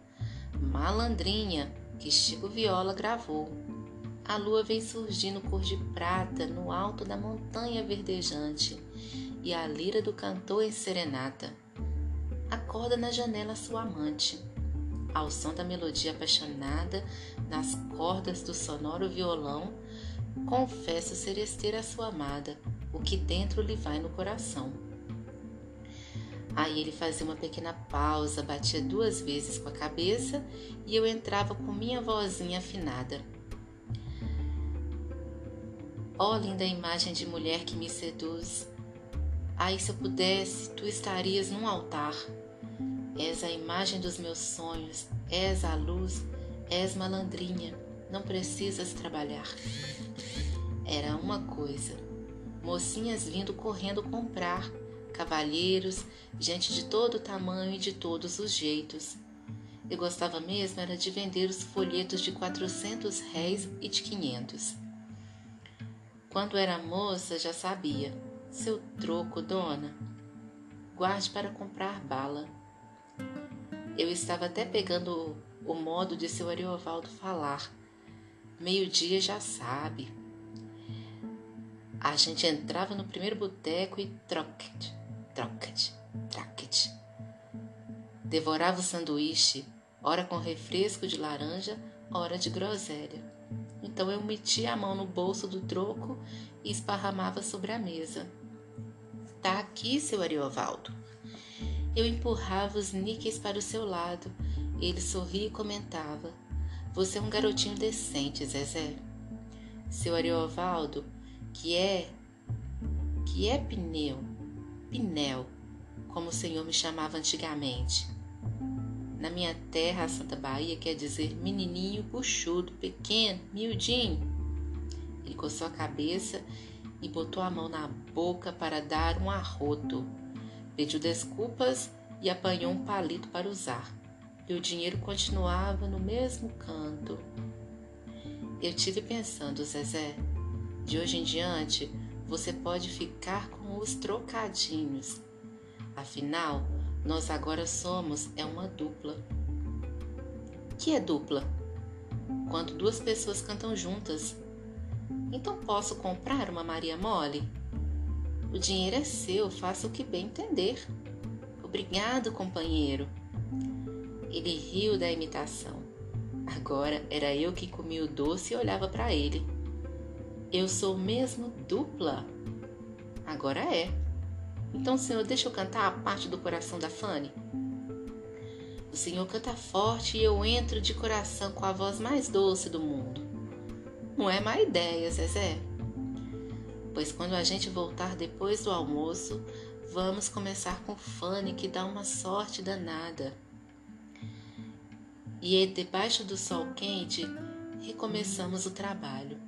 Speaker 2: Malandrinha, que Chico Viola gravou. A lua vem surgindo cor de prata no alto da montanha verdejante e a lira do cantor em serenata. Acorda na janela sua amante ao som da melodia apaixonada nas cordas do sonoro violão, confesso ser ester a sua amada, o que dentro lhe vai no coração. Aí ele fazia uma pequena pausa, batia duas vezes com a cabeça e eu entrava com minha vozinha afinada. Ó oh, linda imagem de mulher que me seduz. Ai, se eu pudesse, tu estarias num altar És a imagem dos meus sonhos, és a luz És malandrinha, não precisas trabalhar. Era uma coisa. Mocinhas vindo correndo comprar, cavalheiros, gente de todo tamanho e de todos os jeitos. Eu gostava mesmo era de vender os folhetos de quatrocentos réis e de quinhentos. Quando era moça já sabia. Seu troco, dona, guarde para comprar bala. Eu estava até pegando o modo de seu Ariovaldo falar. Meio-dia já sabe. A gente entrava no primeiro boteco e troquete, troquete, troquete. Devorava o sanduíche, ora com refresco de laranja, ora de groselha. Então eu metia a mão no bolso do troco e esparramava sobre a mesa. Tá aqui, seu Ariovaldo. Eu empurrava os níqueis para o seu lado ele sorria e comentava: Você é um garotinho decente, Zezé. Seu Ariovaldo, que é. que é pneu, Pinel, como o senhor me chamava antigamente. Na minha terra, a Santa Bahia quer dizer menininho buchudo, pequeno, miudinho. Ele coçou a cabeça e botou a mão na boca para dar um arroto. Pediu desculpas e apanhou um palito para usar e o dinheiro continuava no mesmo canto. Eu tive pensando, Zezé, de hoje em diante você pode ficar com os trocadinhos. Afinal, nós agora somos é uma dupla. Que é dupla? Quando duas pessoas cantam juntas. Então posso comprar uma Maria Mole? O dinheiro é seu, faça o que bem entender. Obrigado, companheiro. Ele riu da imitação. Agora era eu que comia o doce e olhava para ele. Eu sou mesmo dupla? Agora é. Então, senhor, deixa eu cantar a parte do coração da Fanny? O senhor canta forte e eu entro de coração com a voz mais doce do mundo. Não é má ideia, Zezé. Pois quando a gente voltar depois do almoço, vamos começar com Fanny, que dá uma sorte danada e debaixo do sol quente recomeçamos o trabalho.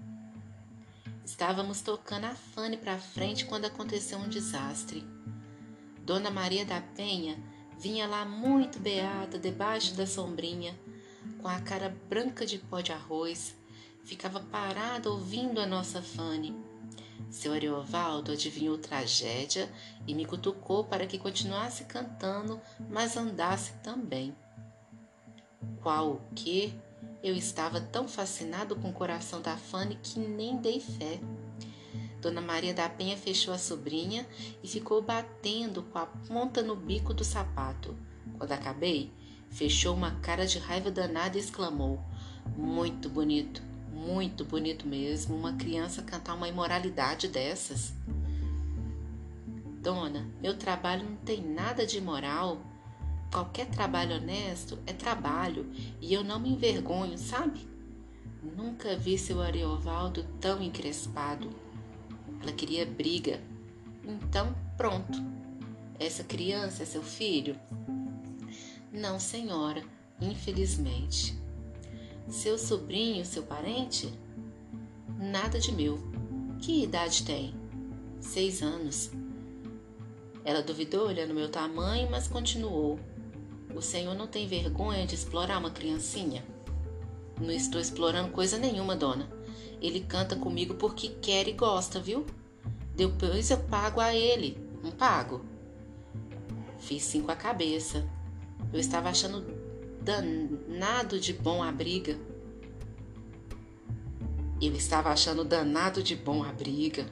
Speaker 2: Estávamos tocando a Fane para frente quando aconteceu um desastre. Dona Maria da Penha vinha lá muito beata debaixo da sombrinha, com a cara branca de pó de arroz, ficava parada ouvindo a nossa Fane. Seu Ariovaldo adivinhou tragédia e me cutucou para que continuasse cantando, mas andasse também qual o que eu estava tão fascinado com o coração da Fanny que nem dei fé. Dona Maria da Penha fechou a sobrinha e ficou batendo com a ponta no bico do sapato. Quando acabei, fechou uma cara de raiva danada e exclamou: Muito bonito, muito bonito mesmo, uma criança cantar uma imoralidade dessas. Dona, meu trabalho não tem nada de imoral. Qualquer trabalho honesto é trabalho e eu não me envergonho, sabe? Nunca vi seu Ariovaldo tão encrespado. Ela queria briga. Então, pronto. Essa criança é seu filho? Não, senhora, infelizmente. Seu sobrinho, seu parente? Nada de meu. Que idade tem? Seis anos. Ela duvidou olhando meu tamanho, mas continuou. O Senhor não tem vergonha de explorar uma criancinha? Não estou explorando coisa nenhuma, dona. Ele canta comigo porque quer e gosta, viu? Depois eu pago a ele. Não pago? Fiz sim com a cabeça. Eu estava achando danado de bom a briga. Eu estava achando danado de bom a briga.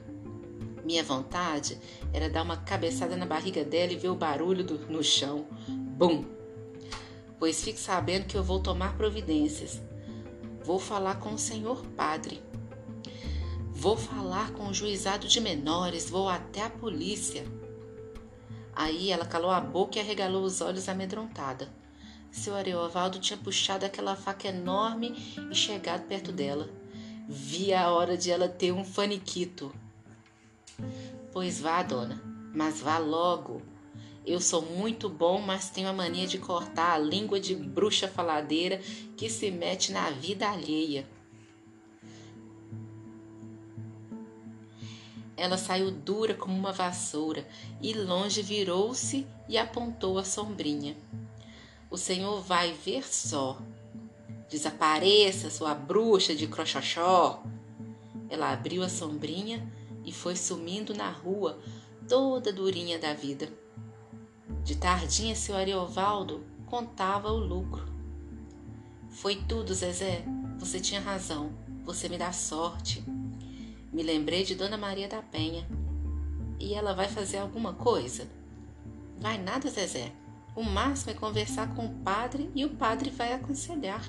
Speaker 2: Minha vontade era dar uma cabeçada na barriga dela e ver o barulho do, no chão. Bum! pois fique sabendo que eu vou tomar providências. Vou falar com o senhor padre. Vou falar com o juizado de menores, vou até a polícia. Aí ela calou a boca e arregalou os olhos amedrontada. Seu Ariovaldo tinha puxado aquela faca enorme e chegado perto dela. Via a hora de ela ter um faniquito. Pois vá, dona, mas vá logo. Eu sou muito bom, mas tenho a mania de cortar a língua de bruxa faladeira que se mete na vida alheia. Ela saiu dura como uma vassoura e longe virou-se e apontou a sombrinha. O senhor vai ver só. Desapareça, sua bruxa de crochachó. Ela abriu a sombrinha e foi sumindo na rua, toda durinha da vida. De tardinha, seu Ariovaldo contava o lucro. Foi tudo, Zezé. Você tinha razão. Você me dá sorte. Me lembrei de Dona Maria da Penha. E ela vai fazer alguma coisa? Vai nada, Zezé. O máximo é conversar com o padre e o padre vai aconselhar.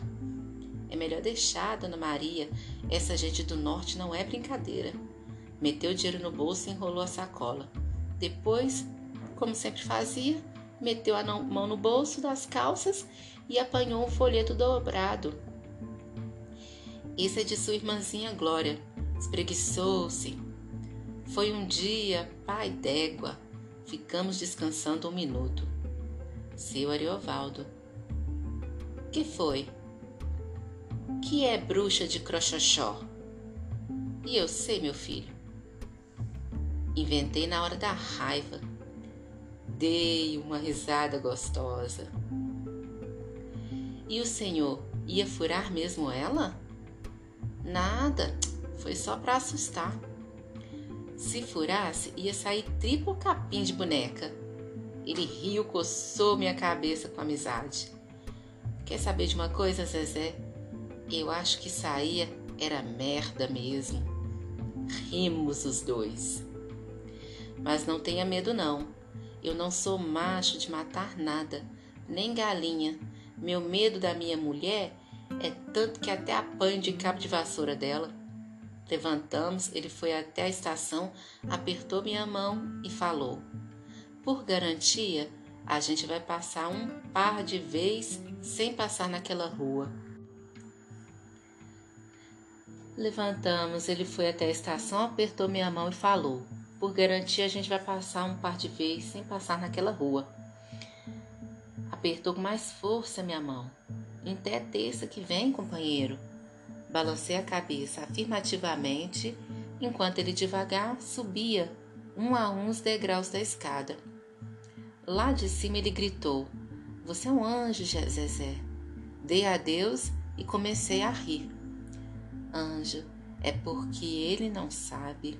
Speaker 2: É melhor deixar, Dona Maria. Essa gente do norte não é brincadeira. Meteu o dinheiro no bolso e enrolou a sacola. Depois, como sempre fazia, meteu a mão no bolso das calças e apanhou um folheto dobrado. Isso é de sua irmãzinha Glória espreguiçou-se. Foi um dia, pai d'égua. Ficamos descansando um minuto. Seu Ariovaldo. Que foi? Que é bruxa de crochachó? E eu sei, meu filho. Inventei na hora da raiva. Dei uma risada gostosa. E o senhor ia furar mesmo ela? Nada. Foi só para assustar. Se furasse, ia sair triplo capim de boneca. Ele riu, coçou minha cabeça com amizade. Quer saber de uma coisa, Zezé? Eu acho que saía era merda mesmo. Rimos os dois. Mas não tenha medo, não. Eu não sou macho de matar nada, nem galinha. Meu medo da minha mulher é tanto que até apanho de cabo de vassoura dela. Levantamos, ele foi até a estação, apertou minha mão e falou: Por garantia, a gente vai passar um par de vezes sem passar naquela rua. Levantamos, ele foi até a estação, apertou minha mão e falou: Por garantia, a gente vai passar um par de vezes sem passar naquela rua. Apertou com mais força minha mão. Até terça que vem, companheiro. Balancei a cabeça afirmativamente, enquanto ele devagar subia um a um os degraus da escada. Lá de cima ele gritou: Você é um anjo, Zezé. Dei adeus e comecei a rir. Anjo, é porque ele não sabe.